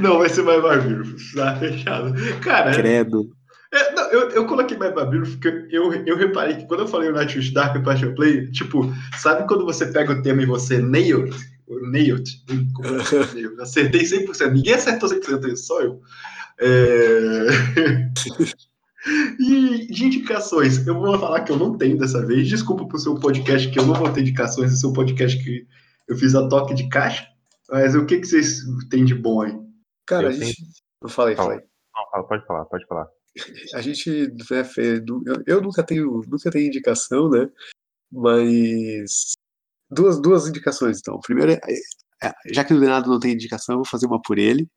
Não, vai ser Bye Beautiful. Tá fechado. Cara, Credo. É, não, eu, eu coloquei Bye Beautiful porque eu, eu reparei que quando eu falei o Nightwish Dark e Passion Play, tipo, sabe quando você pega o tema e você nailed? Nailed? Como é é? (laughs) Nailed? Acertei 100%. Ninguém acertou 100%, só eu. É... (laughs) e de indicações, eu vou falar que eu não tenho dessa vez. Desculpa pro seu podcast que eu não vou ter indicações, no seu podcast que eu fiz a toque de caixa. Mas o que, que vocês têm de bom aí? Cara, Eu a gente. Eu falei, Fala. falei. Não, fala, pode falar, pode falar. A gente né, eu nunca tenho nunca tenho indicação, né? Mas duas, duas indicações então. Primeiro, é- é, já que o Leonardo não tem indicação, eu vou fazer uma por ele.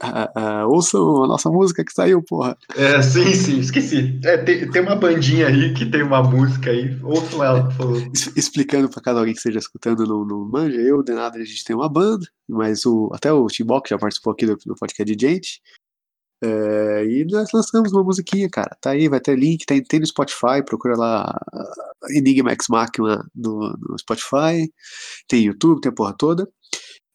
Ah, ah, ouçam a nossa música que saiu, porra. É, sim, sim, esqueci. É, tem, tem uma bandinha aí que tem uma música aí. Ouçam ela, por favor. Explicando para cada alguém que esteja escutando no, no Manja, eu, o Leonardo, a gente tem uma banda, mas o, até o Timbó, que já participou aqui do, do podcast de gente. É, e nós lançamos uma musiquinha, cara. Tá aí, vai ter link, tem, tem no Spotify, procura lá ah, Enigma X Machina no, no Spotify, tem YouTube, tem a porra toda.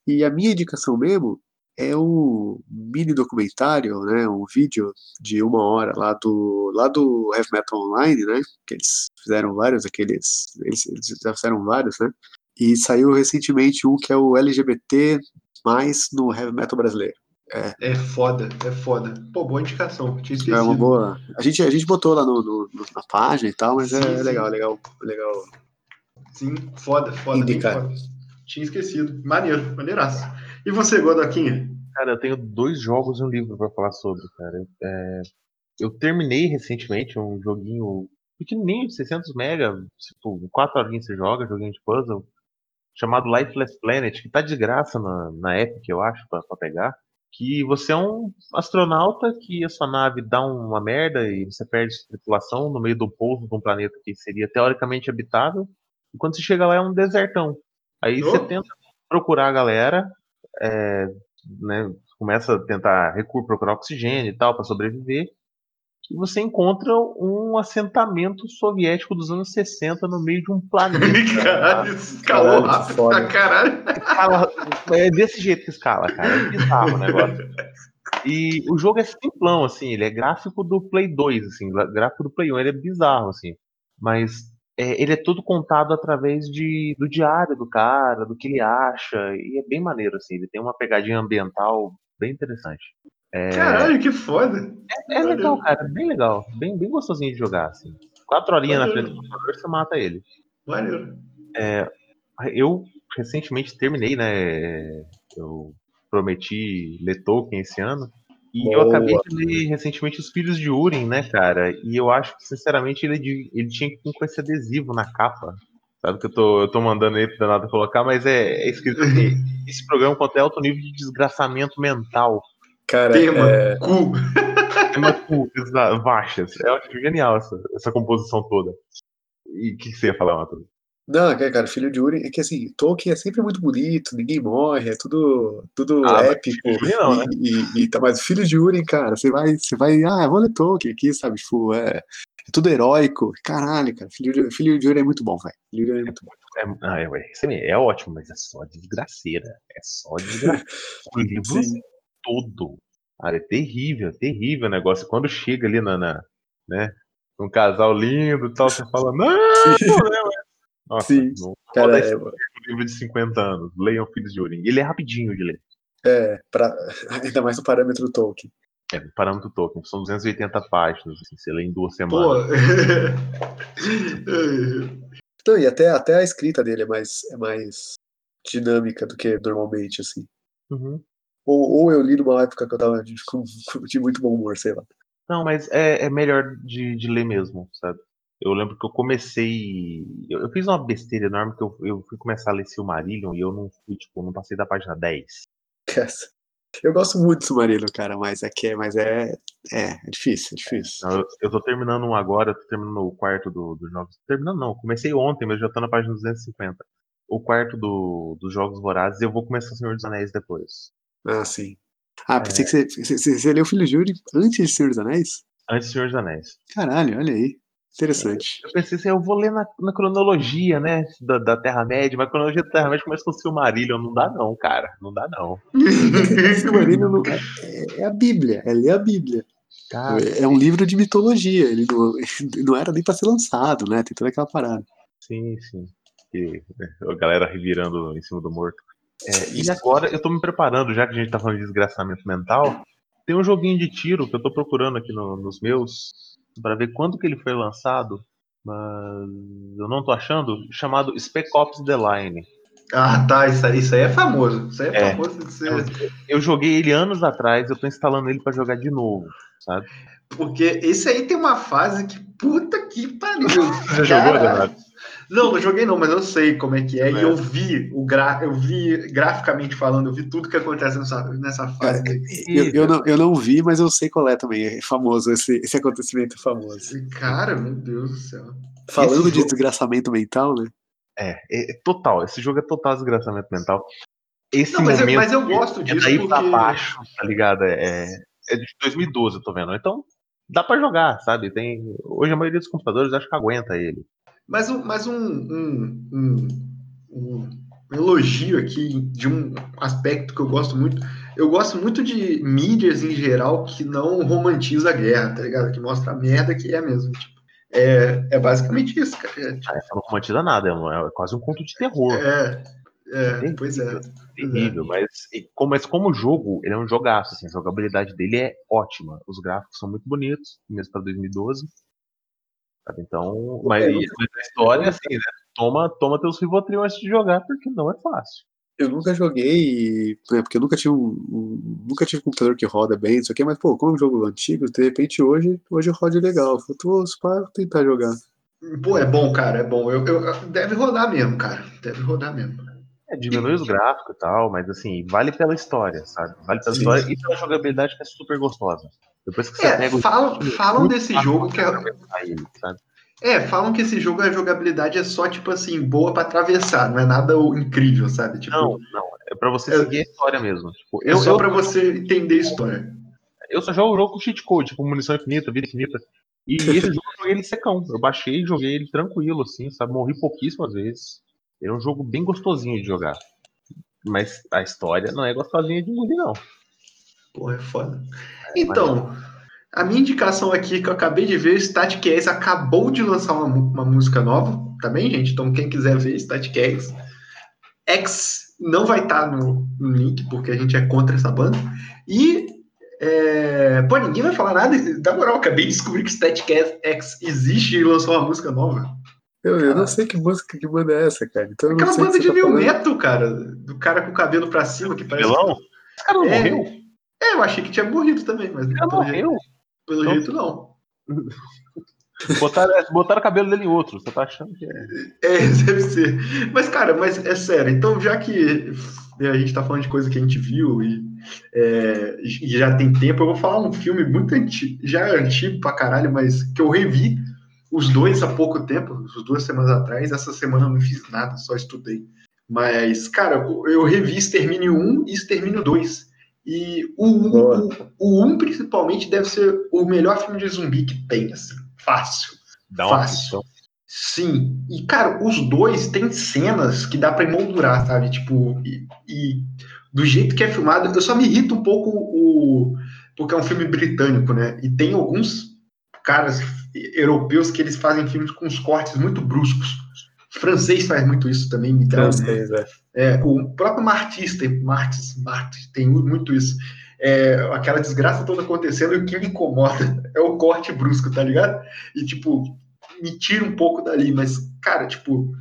E a minha indicação mesmo é um mini documentário, né, um vídeo de uma hora lá do, lá do Heavy Metal Online, né, que eles fizeram vários aqueles, eles, eles já fizeram vários, né, e saiu recentemente um que é o LGBT mais no Heavy Metal brasileiro. É foda, é foda. Pô, boa indicação, tinha esquecido. É uma boa. A gente, a gente botou lá no, no- na página e tal, mas Sim, é sim. legal, legal, legal. Sim, foda, foda, Indicar. foda. Tinha esquecido. Maneiro, maneiraço. E você, Godoquinha? Cara, eu tenho dois jogos e um livro pra falar sobre, cara. É, eu terminei recentemente um joguinho pequenininho, de 600 mega, tipo, 4 horinhas você joga, joguinho de puzzle, chamado Lifeless Planet, que tá de graça na, na Epic, eu acho, pra, pra pegar. Que você é um astronauta que a sua nave dá uma merda e você perde sua tripulação no meio do pouso de um planeta que seria teoricamente habitável. E quando você chega lá é um desertão. Aí você Oh. tenta procurar a galera, é, né, começa a tentar procurar oxigênio e tal para sobreviver. E você encontra um assentamento soviético dos anos 60 no meio de um planeta. (laughs) Caralho, escalou que rápido pra caralho. Escala- é desse jeito que escala, cara. É bizarro o negócio. E o jogo é simplão, assim, ele é gráfico do Play 2, assim, gráfico do Play 1, ele é bizarro, assim. Mas é, ele é todo contado através de, do diário do cara, do que ele acha, e é bem maneiro, assim, ele tem uma pegadinha ambiental bem interessante. Caralho, que foda. É legal, cara, bem legal, bem, bem gostosinho de jogar, assim. Quatro horinhas na frente do computador, você mata ele. Maneiro. Eu recentemente terminei, né? Eu prometi ler Tolkien esse ano. E eu Boa. acabei de ler recentemente Os Filhos de Urim, né, cara? E eu acho que, sinceramente, ele, de- ele tinha que ir com esse adesivo na capa. Sabe que eu tô, eu tô mandando aí pro Renato colocar, mas é, é escrito assim: (laughs) esse programa contém alto nível de desgraçamento mental. Cara, Tema, é, cu. É uma coisa baixas. Eu acho genial essa, essa composição toda. E o que, que você ia falar, Matheus? Não, é, cara, filho de Uri, é que assim, Tolkien é sempre muito bonito, ninguém morre, é tudo, tudo Ah, mas épico. Filho de Urim não, né? e, e, e tá, mas filho de Uri, cara, você vai, você vai, ah, eu vou ler Tolkien aqui, sabe? Tipo, é, é tudo heróico. Caralho, cara, filho de, filho de Uri é muito bom, velho. Filho de Uri é muito bom. É, ah, é, aí é ótimo, mas é só desgraceira. É só (laughs) desgraceira. o livro todo. Cara, é terrível, terrível o negócio. Quando chega ali na, na né, um casal lindo e tal, você fala, não, não, ué?" Nossa, Sim. não Cara, é, esse livro de 50 anos. Leiam Filhos de Urim. Ele é rapidinho de ler. é pra, (laughs) ainda mais no parâmetro Tolkien. É, parâmetro Tolkien. São 280 páginas. Assim, você lê em duas Pô. semanas. (laughs) Não, e até, até a escrita dele é mais, é mais dinâmica do que normalmente, assim. Uhum. Ou, ou eu li numa época que eu tava (laughs) de, com, de muito bom humor, sei lá. Não, mas é, é melhor de, de ler mesmo, sabe? Eu lembro que eu comecei. Eu, eu fiz uma besteira enorme que eu, eu fui começar a ler Silmarillion e eu não fui, tipo, não passei da página 10. (laughs) Eu gosto muito do Submarino, cara, mas é que é, mas é, é, é difícil, é difícil. Eu, eu tô terminando um agora, eu tô terminando o quarto do- dos jogos. Terminando não, comecei ontem, mas já tô na página 250. O quarto do, dos Jogos Vorazes e eu vou começar o Senhor dos Anéis depois. Ah, sim. Ah, pensei que você, você, você- você leu Filho Yuri antes de Senhor dos Anéis? Antes do Senhor dos Anéis. Caralho, olha aí. Interessante. Eu pensei assim, eu vou ler na, na cronologia, né? Da, da Terra-média, mas a cronologia da Terra-média começa com o Silmarillion. Não dá não, cara. Não dá não. (laughs) Silmarillion não- é, é- é a Bíblia, é ler a Bíblia. Cara, É um livro de mitologia, ele não, (laughs) não era nem pra ser lançado, né? Tem toda aquela parada. sim, sim. E, né, a galera revirando em cima do morto. É, e agora eu tô me preparando, já que a gente tá falando de desgraçamento mental. Tem um joguinho de tiro que eu tô procurando aqui no- nos meus pra ver quando que ele foi lançado, mas eu não tô achando, chamado Spec Ops The Line. Ah, tá. Isso aí, isso aí é famoso. Isso aí é, É. famoso de ser. Eu joguei ele anos atrás, eu tô instalando ele pra jogar de novo, sabe? Porque esse aí tem uma fase que. Puta que pariu. (laughs) Você já jogou, Caralho. Não, não joguei não, mas eu sei como é que é. É. E eu vi o gra... eu vi graficamente falando, eu vi tudo que acontece nessa, nessa fase. Eu, eu não, eu não vi, mas eu sei qual é também. É famoso, esse, esse acontecimento é famoso. Cara, meu Deus do céu. Falando Esse de jogo- desgraçamento mental, né? É, é, é total. Esse jogo é total desgraçamento mental. Esse Não, mas eu, momento mas eu gosto é disso daí porque. pra baixo, tá ligado? É, é de 2012, eu tô vendo. Então, dá pra jogar, sabe? Tem, hoje a maioria dos computadores acho que aguenta ele. Mas, um, mas um, um, um, um elogio aqui de um aspecto que eu gosto muito. Eu gosto muito de mídias em geral que não romantiza a guerra, tá ligado? Que mostra a merda que é mesmo. Tipo, é, é basicamente isso, cara. É, tipo, Ah, não romantiza nada, é, é quase um conto de terror. é, é, pois é. terrível, mas, e como, mas como jogo, ele é um jogaço, assim, a jogabilidade dele é ótima. Os gráficos são muito bonitos, mesmo para 2012. Sabe? Então, mas, É, mas a história, assim, né? Toma, toma teus Rivotril antes de jogar, porque não é fácil. Eu nunca joguei, né, porque eu nunca tive um, um- nunca tive um computador que roda bem, isso aqui, mas pô, como é um jogo antigo, de repente hoje, hoje roda legal. Eu tô para tentar jogar. Pô, é bom, cara, é bom. Eu, eu- deve rodar mesmo, cara. Deve rodar mesmo. É, diminui os gráficos e tal, mas assim, vale pela história, sabe? Vale pela Sim. história e pela jogabilidade que é super gostosa. Depois que você É, pega o falam, jogo, falam desse fácil jogo que é, ele? É, falam que esse jogo, a jogabilidade é só, tipo assim, boa pra atravessar, não é nada incrível, sabe? Tipo, Não, não. É pra você É- seguir a história mesmo. Tipo, é eu, só eu, pra você entender a história. eu só jogo o jogo com cheat code, tipo munição infinita, vida infinita. E (laughs) esse jogo eu joguei ele secão. Eu baixei e joguei ele tranquilo, assim, sabe? Morri pouquíssimas vezes. Ele é um jogo bem gostosinho de jogar. Mas a história não é gostosinha de engolir, não. Porra, é foda. Então, a minha indicação aqui que eu acabei de ver, Static X acabou de lançar uma, uma música nova, tá bem, gente? Então, quem quiser ver Static X, X não vai estar no, no link, porque a gente é contra essa banda. E, é, pô, ninguém vai falar nada. Da moral, eu acabei de descobrir que Static X existe e lançou uma música nova. Eu, eu não sei que música, que banda é essa, cara. Então Aquela que banda de tá new metal, cara. Do cara com o cabelo pra cima, que parece. Vilão? Esse cara não É, morreu? É, eu achei que tinha morrido também, mas cara pelo, jeito, morreu? pelo Então- jeito não. (laughs) Botaram, botaram o cabelo dele em outro. Você tá achando que é. É, (laughs) deve ser. Mas, cara, mas é sério. Então, já que a gente tá falando de coisa que a gente viu e, é, e já tem tempo, eu vou falar um filme muito antigo, já antigo pra caralho, mas que eu revi os dois há pouco tempo, as duas semanas atrás. Essa semana eu não fiz nada, só estudei. Mas, cara, eu eu revi Extermínio 1 e Extermínio 2. E o 1, Boa. o, o 1 principalmente deve ser o melhor filme de zumbi que tem, assim, fácil. Dá Fácil. questão. Sim, e cara, os dois têm cenas que dá pra emoldurar, sabe? Tipo, e, e do jeito que é filmado, eu só me irrito um pouco o. Porque é um filme britânico, né? E tem alguns caras europeus que eles fazem filmes com os cortes muito bruscos. Francês faz muito isso também, me dá. Francês, é. É, o próprio Martis tem, Martis, Martis tem muito isso. É, aquela desgraça toda acontecendo e o que me incomoda (laughs) é o corte brusco, tá ligado? E, tipo, me tira um pouco dali, mas, cara, tipo,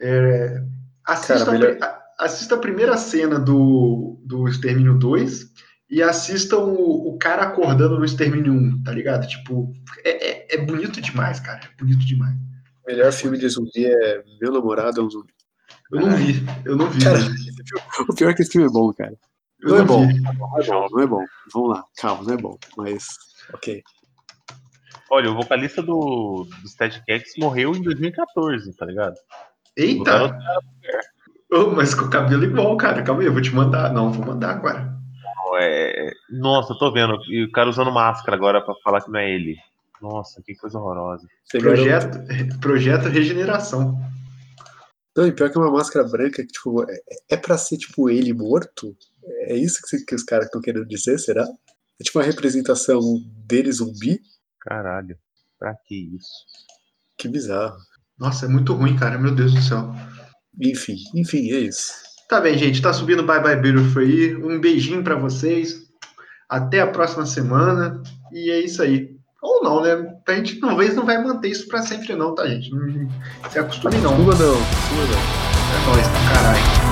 é, assista, Cara, melhor- a- assista a primeira cena do, do Extermínio 2 e assistam o, o cara acordando no Extermínio 1, tá ligado? Tipo, é, é, é bonito demais, cara. É bonito demais. O melhor filme de zumbi é Meu Namorado é um Zumbi. Eu não vi, eu não vi. Cara, né? o pior é que esse filme é bom, cara. Eu Não é não bom. Não é bom, não é bom. Vamos lá, calma, não é bom. Mas, ok. Olha, o vocalista do, do Static Cats morreu em 2014, tá ligado? Eita! Ô, mas com o cabelo igual, cara. Calma aí, eu vou te mandar. Não, vou mandar agora. É... Nossa, eu tô vendo. E o cara usando máscara agora pra falar que não é ele. Nossa, que coisa horrorosa. Projeto, projeto Regeneração. Não, e pior que é uma máscara branca que, tipo, é, é pra ser, tipo, ele morto? É isso que, que os caras estão querendo dizer, será? É tipo uma representação dele zumbi? Caralho. Pra que isso? Que bizarro. Nossa, é muito ruim, cara. Meu Deus do céu. Enfim, enfim, é isso. Tá bem, gente. Tá subindo Bye Bye Beautiful aí. Um beijinho pra vocês. Até a próxima semana. E é isso aí. Ou não, né? A gente talvez não vai manter isso pra sempre, não, tá, gente? Se acostume, não. Uma não, uma não. É nóis, caralho.